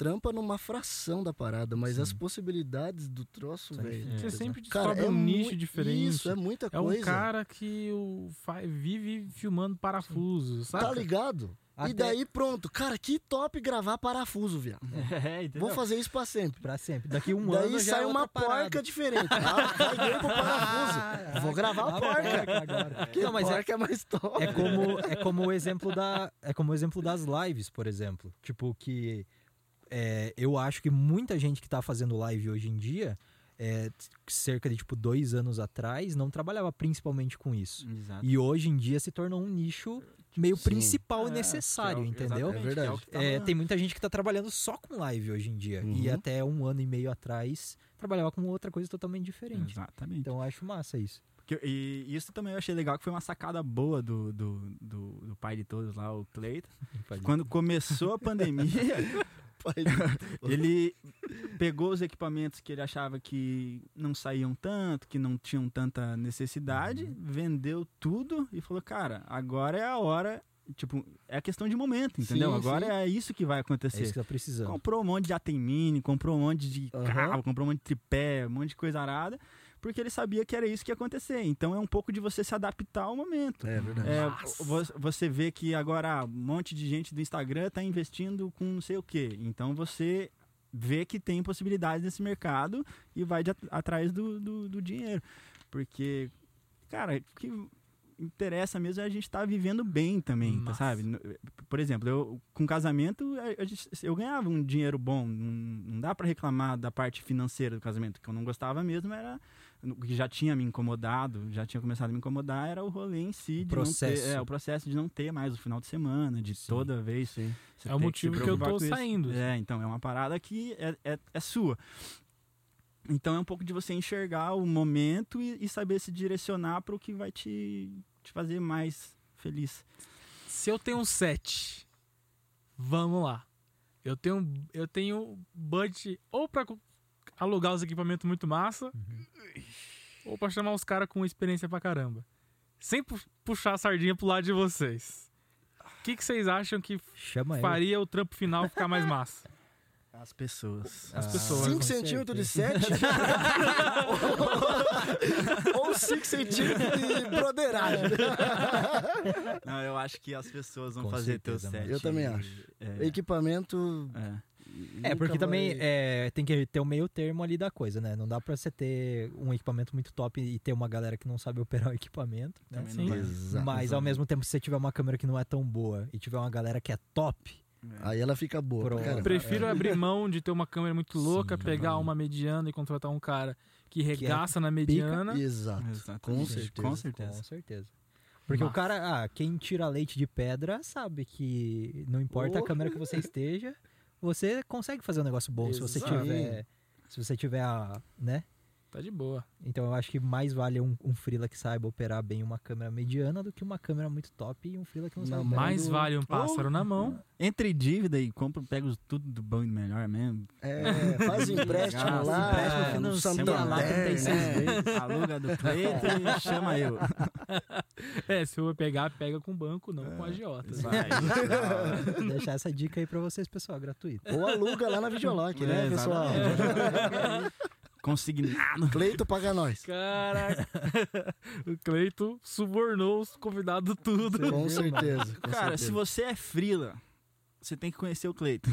trampa numa fração da parada, mas Sim. as possibilidades do troço, velho. infinitas. Você É. sempre Cara, descobre é um nicho mui- diferente. Isso, é muita É um coisa. cara que o vive filmando parafusos, sabe? Tá ligado? Até- E daí pronto. Cara, que top gravar parafuso, viado. É, entendeu? Vou fazer isso pra sempre. Pra sempre. Daqui um ano daí já sai é uma outra parada. porca diferente. Ah, caguei pro parafuso. Vou gravar a porca. agora. Que Não, mas é, porca é mais top. É como, é como o exemplo da é como o exemplo das lives, por exemplo. Tipo que é, eu acho que muita gente que tá fazendo live hoje em dia, é, cerca de tipo dois anos atrás, não trabalhava principalmente com isso. Exato. E hoje em dia se tornou um nicho meio Sim. principal e É, necessário, que é entendeu? É verdade. tá É, rolando. tem muita gente que tá trabalhando só com live hoje em dia. E Uhum. até um ano e meio atrás trabalhava com outra coisa totalmente diferente. Exatamente. Então eu acho massa isso. Porque- e isso também eu achei legal, que foi uma sacada boa do, do, do, do pai de todos lá, o Cleiton. Quando começou a pandemia, ele pegou os equipamentos que ele achava que não saíam tanto, que não tinham tanta necessidade, Uhum. vendeu tudo e falou, cara, agora é a hora. Tipo, é a questão de momento, entendeu? Sim, agora sim. é isso que vai É acontecer. isso que tá precisando. Comprou um monte de Atem Mini, comprou um monte de Aham. carro, comprou um monte de tripé, um monte de coisa arada, porque ele sabia que era isso que ia acontecer. Então é um pouco de você se adaptar ao momento. É verdade. É, você vê que agora ah, um monte de gente do Instagram está investindo com não sei o quê. Então você vê que tem possibilidades nesse mercado e vai de at- atrás do, do, do dinheiro. Porque, cara, o que interessa mesmo é a gente estar vivendo bem também, tá, sabe? Por exemplo, eu com casamento gente- eu ganhava um dinheiro bom. Não, não dá para reclamar da parte financeira do casamento. O que eu não gostava mesmo era o que já tinha me incomodado, já tinha começado a me incomodar, era o rolê em si, O de não processo. ter, é, o processo de não ter mais o final de semana, de Sim. toda vez. Sim. você É o motivo se que eu tô saindo. É, então, é uma parada que é, é, é sua. Então é um pouco de você enxergar o momento e, e saber se direcionar para o que vai te, te fazer mais feliz. Se eu tenho um set, vamos lá. Eu tenho, eu tenho budget ou pra co- alugar os equipamentos muito massa, ou pra chamar os caras com experiência pra caramba. Sem pu- puxar a sardinha pro lado de vocês. O que, que vocês acham que Chama ele. faria o trampo final ficar mais massa? As pessoas. As Ah, pessoas. 5 com centímetros de certeza. 7 ou 5 centímetros de broderagem. Não, eu acho que as pessoas vão Com fazer teu certeza, set. mano. Eu também acho. É, Equipamento. é. É, porque também vai- é, tem que ter o meio termo ali da coisa, né? Não dá pra você ter um equipamento muito top e ter uma galera que não sabe operar o equipamento, né? Também Sim. não. Exato. Mas ao mesmo tempo, se você tiver uma câmera que não é tão boa e tiver uma galera que é top, Aí ela fica boa. caramba. Prefiro abrir mão de ter uma câmera muito louca, Sim, pegar mano. uma mediana e contratar um cara que é regaça na mediana. Exato. Exatamente. Com certeza. Com certeza. Com certeza. Porque o Massa. cara, ah, quem tira leite de pedra sabe que não importa a Oh. câmera que você esteja, você consegue fazer um negócio bom se você Exato. tiver, se você tiver a, né? Tá de boa. Então eu acho que mais vale um, um freela que saiba operar bem uma câmera mediana do que uma câmera muito top e um freela que não sabe Não, operar. Mais do- vale um pássaro na mão. Entre dívida e compra, pego tudo do bom e do melhor mesmo. É, faz empréstimo Legal. lá. Empréstimo no financeiro lá, Santander, 36 né? vezes. Aluga do Cleiton e chama eu. É, se eu vou pegar, pega com o banco, não com agiotas. Vai. Vou deixar essa dica aí pra vocês, pessoal, gratuito. Ou aluga lá na Videolock, né, É, pessoal? Consignado. Cleito paga nós. Caraca, o Cleito subornou os convidados tudo. Com certeza. com Cara, certeza. se você é frila, você tem que conhecer o Cleiton.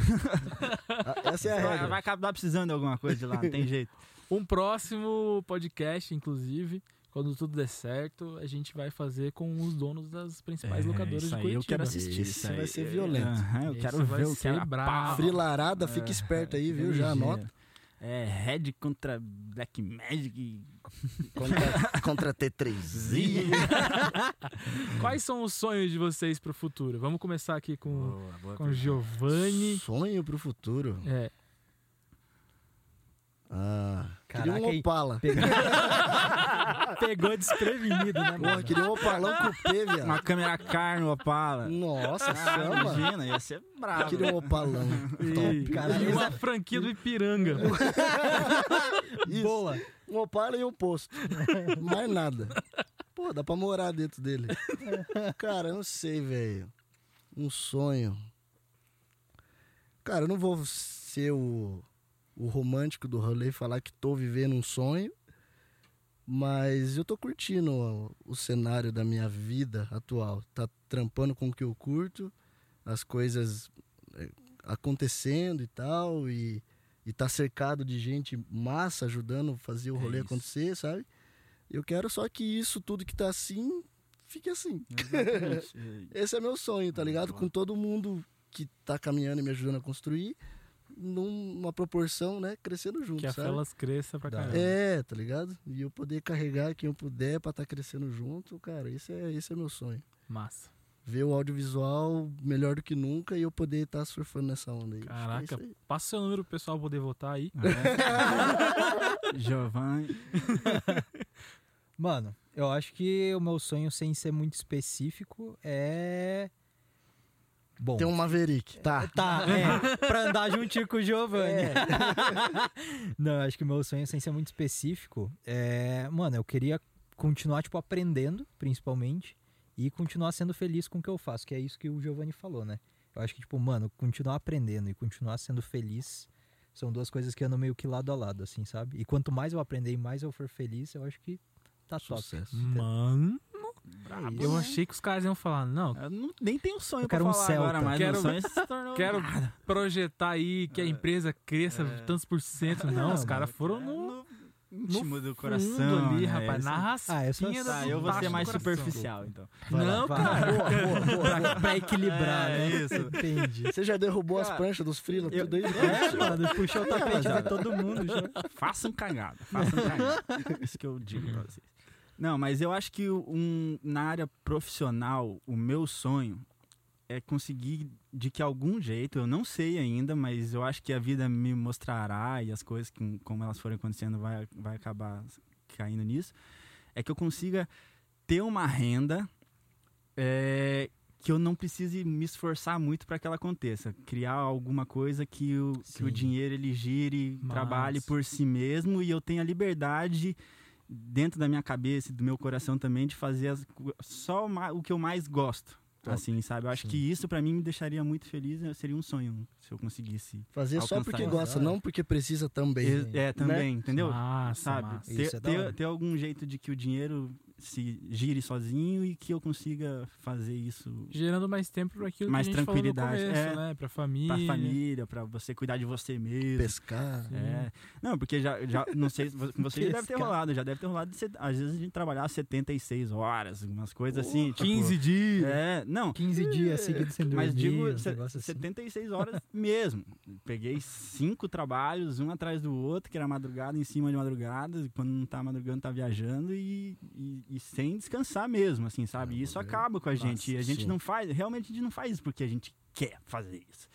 Ah, Essa é a Vai, regra. vai acabar precisando de alguma coisa de lá, não tem jeito. Um próximo podcast, inclusive, quando tudo der certo, a gente vai fazer com os donos das principais locadoras É, isso de Curitiba. eu quero assistir. Isso aí. vai ser violento. Aham, eu Esse quero vai ver, quero a brabo. pau. Frilarada, fica É, esperto aí, viu? ligeiro. Já anota. É, Red contra Black Magic. Contra, contra T3. Quais são os sonhos de vocês pro futuro? Vamos começar aqui com, Boa, boa com pergunta. Giovanni. Sonho pro futuro. É, Ah, Caraca, queria um. Opala. Pegou desprevenido, né, Porra, mano? queria um Opalão cupê, Uma viado. câmera car no Opala. Nossa, Ah, chama. imagina, ia ser bravo. Queria um Opalão. Top. e, Caralho, e uma franquia do Ipiranga. Boa. Um Opala e um posto. Mais nada. Pô, dá pra morar dentro dele. Cara, eu não sei, velho. Um sonho. Cara, eu não vou ser o, o romântico do rolê falar que tô vivendo um sonho. Mas eu tô curtindo o, o cenário da minha vida atual. Tá trampando com o que eu curto, as coisas é, acontecendo e tal, e, e tá cercado de gente massa ajudando a fazer o É rolê acontecer, sabe? Eu quero só que isso tudo que tá assim, fique assim. Exatamente. Esse é meu sonho, tá ligado? Com todo mundo que tá caminhando e me ajudando a construir, numa proporção, né? Crescendo junto, Que a sabe? Felas cresça pra caramba. É, tá ligado? E eu poder carregar quem eu puder pra estar crescendo junto, cara, esse é, esse é meu sonho. Massa. Ver o audiovisual melhor do que nunca e eu poder estar surfando nessa onda aí. É Caraca, isso aí. passa seu número pro pessoal poder votar aí. É. Giovanni. Mano, eu acho que o meu sonho, sem ser muito específico, é. Bom. Tem um Maverick, tá? Tá, é, pra andar juntinho com o Giovanni. É. Não, acho que o meu sonho, sem ser muito específico, é. Mano, eu queria continuar, tipo, aprendendo, principalmente, e continuar sendo feliz com o que eu faço, que é isso que o Giovanni falou, né? Eu acho que, tipo, mano, continuar aprendendo e continuar sendo feliz são duas coisas que andam meio que lado a lado, assim, sabe? E quanto mais eu aprender e mais eu for feliz, eu acho que tá top. Sucesso. Mano, É isso. eu achei que os caras iam falar, não, Eu não- nem tenho sonho Eu pra quero um falar Celta. agora, mas Quero- meu sonho se tornou quero nada. projetar aí que a empresa cresça É. tantos por cento. Não, Não, os caras É, foram no, íntimo do fundo coração. ali, né? rapaz, na racinha Ah, eu sou- do Tá, eu vou ser mais superficial, então. Vai lá, Não, vai. cara. Boa, boa, boa. pra, pra equilibrar, É, né? isso. Entendi. Você já derrubou as Cara, pranchas dos freela, eu- tudo aí? É, mano, puxou o tapete de todo mundo. já. Façam cagada, façam cagada. Isso que eu digo pra vocês. Não, mas eu acho que um, na área profissional, o meu sonho é conseguir, de que algum jeito, eu não sei ainda, mas eu acho que a vida me mostrará e as coisas, que, como elas forem acontecendo, vai, vai acabar caindo nisso, é que eu consiga ter uma renda é, que eu não precise me esforçar muito para que ela aconteça. Criar alguma coisa que o, que o dinheiro ele gire, Massa. trabalhe por si mesmo e eu tenha liberdade dentro da minha cabeça e do meu coração também de fazer as só o que eu mais gosto. Top. Assim, sabe? Eu acho Sim. que isso para mim me deixaria muito feliz, né? seria um sonho se eu conseguisse. Fazer só porque isso. gosta, não porque precisa também. É, é, também, entendeu? Massa, sabe? massa. Isso Ter, é ter, ter algum jeito de que o dinheiro se gire sozinho e que eu consiga fazer isso Gerando mais tempo para aquilo Mais que a gente falou no tranquilidade, começo, é. né? Pra família. pra família, pra você cuidar de você mesmo. Pescar. É. Não, porque já, já não sei, você já deve ter rolado, já deve ter rolado, de às vezes a gente trabalhar 76 horas, umas coisas assim. tipo, 15 dias. É, não. 15 dias seguidos sem dormir. Mas digo, uns se- negócios assim. 76 horas mesmo. Peguei cinco trabalhos, um atrás do outro, que era madrugada em cima de madrugada, quando não tá madrugando, tá viajando e, e, e sem descansar mesmo, assim, sabe? E isso acaba com a gente. E a gente sim. não faz, realmente a gente não faz isso porque a gente quer fazer isso.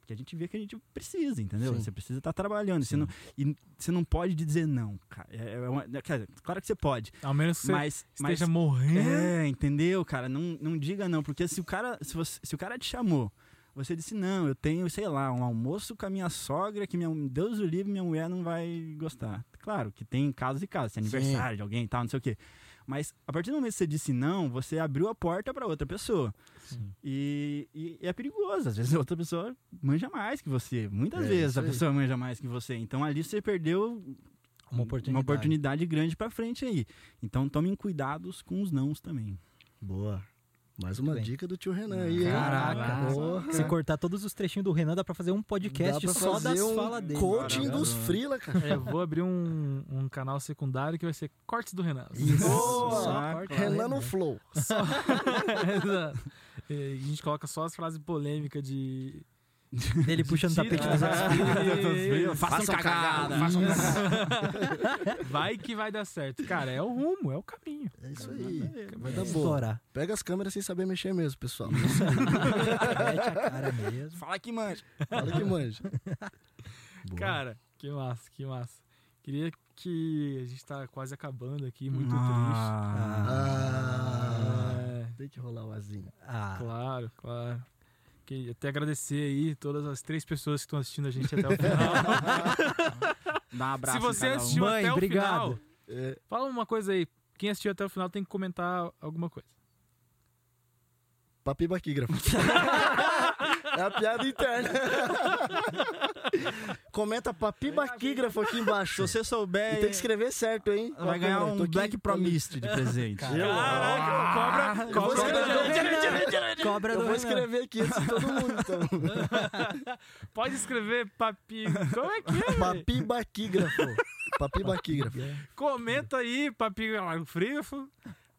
Porque a gente vê que a gente precisa, entendeu? Sim. Você precisa estar trabalhando. Você Sim. não, e você não pode dizer não, cara. É, é uma- dizer, claro que você pode, Ao menos que você mas, mas esteja morrendo. é, entendeu, cara? Não, não diga não, porque se o cara, se, você- se o cara te chamou, você disse não, eu tenho, sei lá, um almoço com a minha sogra que minha, Deus o livre, minha mulher não vai gostar. Claro que tem casos e casos, tem Sim. aniversário de alguém e tal, não sei o quê. Mas a partir do momento que você disse não, você abriu a porta para outra pessoa. Sim. E, e- é perigoso. Às vezes a outra pessoa manja mais que você. Muitas É, vezes a pessoa manja mais que você. Então ali você perdeu Uma oportunidade. uma oportunidade grande para frente aí. Então tomem cuidados com os nãos também. Boa. Mais uma bem. dica do tio Renan aí, hein? Caraca. Porra. Se cortar todos os trechinhos do Renan, dá pra fazer um podcast só das um falas dele. coaching dos frila, cara. É, eu vou abrir um, um canal secundário que vai ser Cortes do Renan. Isso. Só Boa. Renan no flow. Exato. E a gente coloca só as frases polêmicas de. Dele puxando o tapete dos outros. Façam cagada. Façam Vai que vai dar certo. Cara, é o rumo, é o caminho. É isso aí. Vai dar boa. Pega as câmeras sem saber mexer mesmo, pessoal. Mete a cara mesmo. Fala que manja. Fala que manja. Boa. Cara, que massa, que massa. Queria que. A gente tá quase acabando aqui, muito Ah, Ah, triste. É, tem que rolar o azinho. ah, claro, claro. Que, até agradecer aí todas as três pessoas que estão assistindo a gente até o final. Dá um abraço Se você um. assistiu Mãe, até o obrigado. final, É, fala uma coisa aí. Quem assistiu até o final tem que comentar alguma coisa. papibaquígrafo. é a piada interna. Comenta papibaquígrafo aqui Se embaixo. você E souber, tem que escrever certo, hein? vai ganhar um Black. Promised de presente. Caraca, cobra, Eu vou cobra, escrever- Cobra Eu do vou Renan. escrever aqui antes de todo mundo, então. Pode escrever papi. Como é que é? Papibaquígrafo. Papibaquígrafo. Comenta aí, papi frígrafo.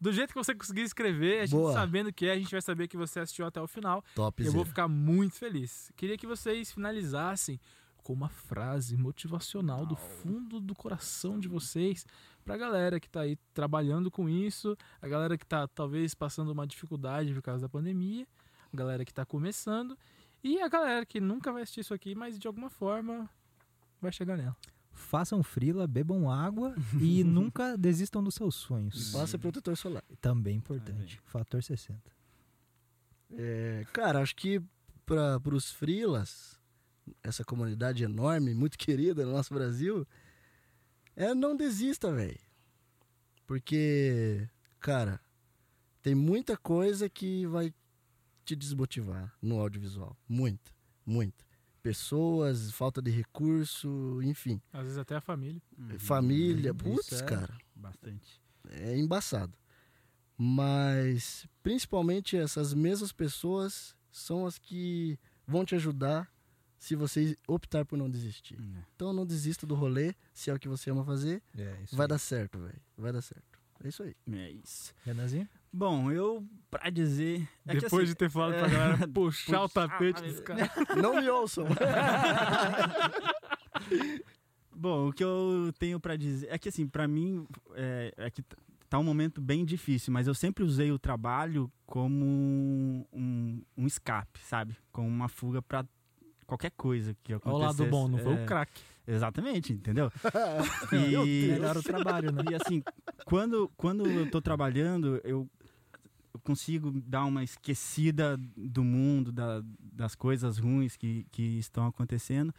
Do jeito que você conseguir escrever, a gente Boa. sabendo o que é, a gente vai saber que você assistiu até o final. Top, Eu vou ficar muito feliz. Queria que vocês finalizassem com uma frase motivacional do fundo do coração de vocês pra galera que tá aí trabalhando com isso, a galera que tá talvez passando uma dificuldade por causa da pandemia, a galera que tá começando e a galera que nunca vai assistir isso aqui, mas de alguma forma vai chegar nela. Façam frila, bebam água e nunca desistam dos seus sonhos. Passa protetor solar. Também importante. Fator 60. É, cara, acho que para os frilas, essa comunidade enorme, muito querida no nosso Brasil, é não desista, velho. Porque, cara, tem muita coisa que vai te desmotivar no audiovisual. Muita, muita. Pessoas, falta de recurso, enfim. Às vezes até a família. Família, Isso putz, é. cara. Bastante. é embaçado. Mas principalmente essas mesmas pessoas são as que vão te ajudar se você optar por não desistir. Então não desista do rolê, se é o que você ama fazer, É, isso vai aí. dar certo, velho. Vai dar certo. É isso aí. É isso. Renanzinho? Bom, eu, pra dizer... É que, Depois assim, de ter falado pra é, galera puxar o tapete mas- dos caras. Não me ouçam. Bom, o que eu tenho pra dizer é que assim, pra mim é, é que tá um momento bem difícil, mas eu sempre usei o trabalho como um, um escape, sabe? Como uma fuga pra qualquer coisa que Olha o acontecesse. lado bom, não foi É, o crack. Exatamente, entendeu? E, Deus. Melhora o trabalho, né? e assim, quando, quando eu tô trabalhando, eu consigo dar uma esquecida do mundo, da- das coisas ruins que, que estão acontecendo.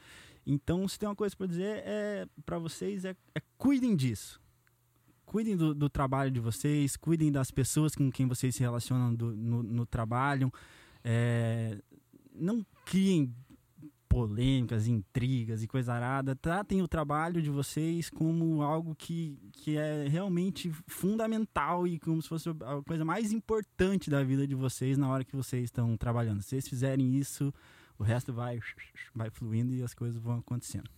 Então, se tem uma coisa para dizer é para vocês é, é cuidem disso. Cuidem do, do trabalho de vocês, cuidem das pessoas com quem vocês se relacionam do- no, no trabalho. É, não criem polêmicas, intrigas e coisa arada. Tratem o trabalho de vocês como algo que, que é realmente fundamental e como se fosse a coisa mais importante da vida de vocês na hora que vocês estão trabalhando. Se vocês fizerem isso, O resto vai, vai fluindo e as coisas vão acontecendo.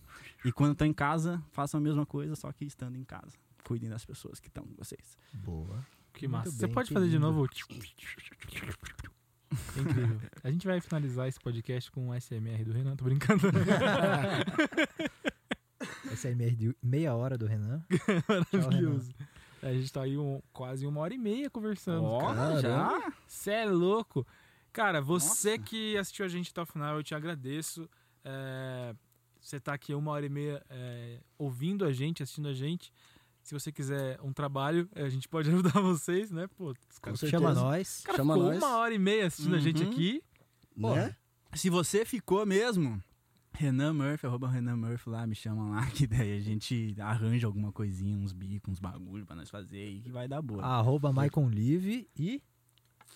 E quando estão em casa, façam a mesma coisa, só que estando em casa. Cuidem das pessoas que estão com vocês. Boa. Que Muito massa. Você bem, pode que fazer de lindo. novo? Incrível. A gente vai finalizar esse podcast com o SMR do Renan, tô brincando. SMR de meia hora do Renan. Tchau, Maravilhoso. A gente tá aí um- quase uma hora e meia conversando. Ó, cara. já? Você é louco. Cara, você Nossa. que assistiu a gente até o final, eu te agradeço. É, você tá aqui uma hora e meia é, ouvindo a gente, assistindo a gente. Se você quiser um trabalho, a gente pode ajudar vocês, né? Pô, os caras Com Chama nós. cara Chama ficou nós. uma hora e meia assistindo a gente Uhum. aqui. Né? Se você ficou mesmo, Renan Murphy, arroba Renan Murphy lá, me chama lá, que daí a gente arranja alguma coisinha, uns bicos, uns bagulho pra nós fazer e que vai dar boa. Arroba Maicon Live e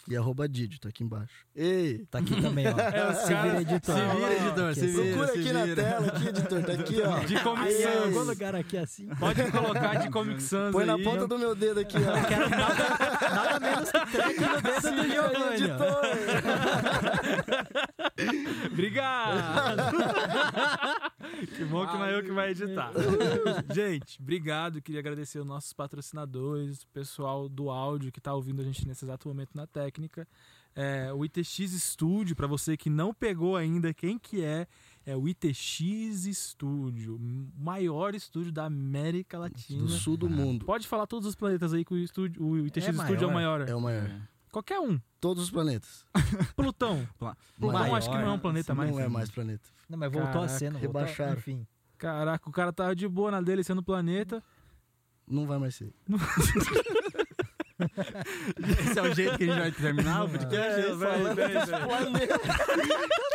E arroba Didi, tá aqui embaixo. Ei! tá aqui também, ó. É, se vira, editor. se vira, editor, aqui se vira. Procura aqui na vira. tela, aqui, editor, tá aqui, ó. De Comic Sans. em algum lugar aqui assim. Pode colocar de Comic Sans Põe na aí. ponta do meu dedo aqui, ó. Quero nada, nada menos que no dedo do Giovanni. ó. Editor! Obrigado! que bom que não é eu que vai editar. gente, obrigado. Queria agradecer os nossos patrocinadores, o pessoal do áudio que tá ouvindo a gente nesse exato momento na técnica. É, o ITX Studio, para você que não pegou ainda quem que é, é o ITX Studio, o maior estúdio da América Latina. Do sul do mundo. Pode falar todos os planetas aí que o, estúdio, o ITX É Studio é o maior. É o maior. Qualquer um. Todos os planetas. Plutão. Plutão Maior. acho que não é um planeta mais. Não é mais planeta. Não, mas voltou Caraca, a cena, voltou, rebaixaram. enfim. Caraca, o cara tava de boa na dele sendo planeta. Não vai mais ser. Esse é o jeito que a gente vai terminar o podcast. É, é velho, velho,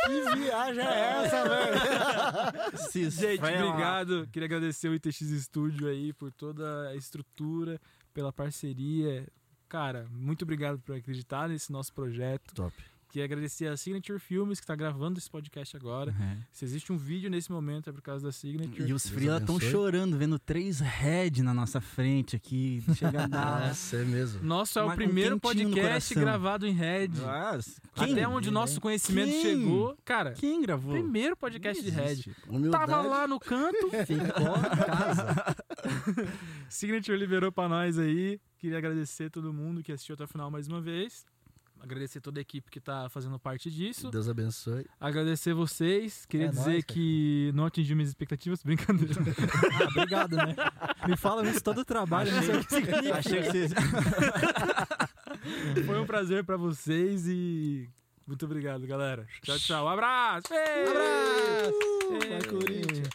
que viagem é essa, velho? Gente, vai lá. obrigado. Queria agradecer o ITX Studio aí por toda a estrutura, pela parceria. Cara, muito obrigado por acreditar nesse nosso projeto. Top. Queria agradecer a Signature Filmes, que está gravando esse podcast agora. É. Se existe um vídeo nesse momento, é por causa da Signature. E os Frila estão chorando, vendo três Red na nossa frente aqui. Chega a dar. Nossa, é mesmo. Nosso é o Mas primeiro no podcast gravado em Red. Nossa, quem, Até onde o nosso conhecimento Quem? chegou. Cara, quem gravou? primeiro podcast de Red. Existe. Humildade. Tava lá no canto, Ficou em casa. Signature liberou pra nós aí. Queria agradecer todo mundo que assistiu até o final mais uma vez. Agradecer toda a equipe que tá fazendo parte disso. Deus abençoe. Agradecer vocês. Queria É dizer nóis, que não atingiu minhas expectativas. Brincadeira. Ah, obrigado, né? Me falam isso todo o trabalho, que significa. Achei que vocês. Foi um prazer pra vocês e muito obrigado, galera. Tchau, tchau. Um abraço. Ei! Abraço! Ei! Vai, Corinthians.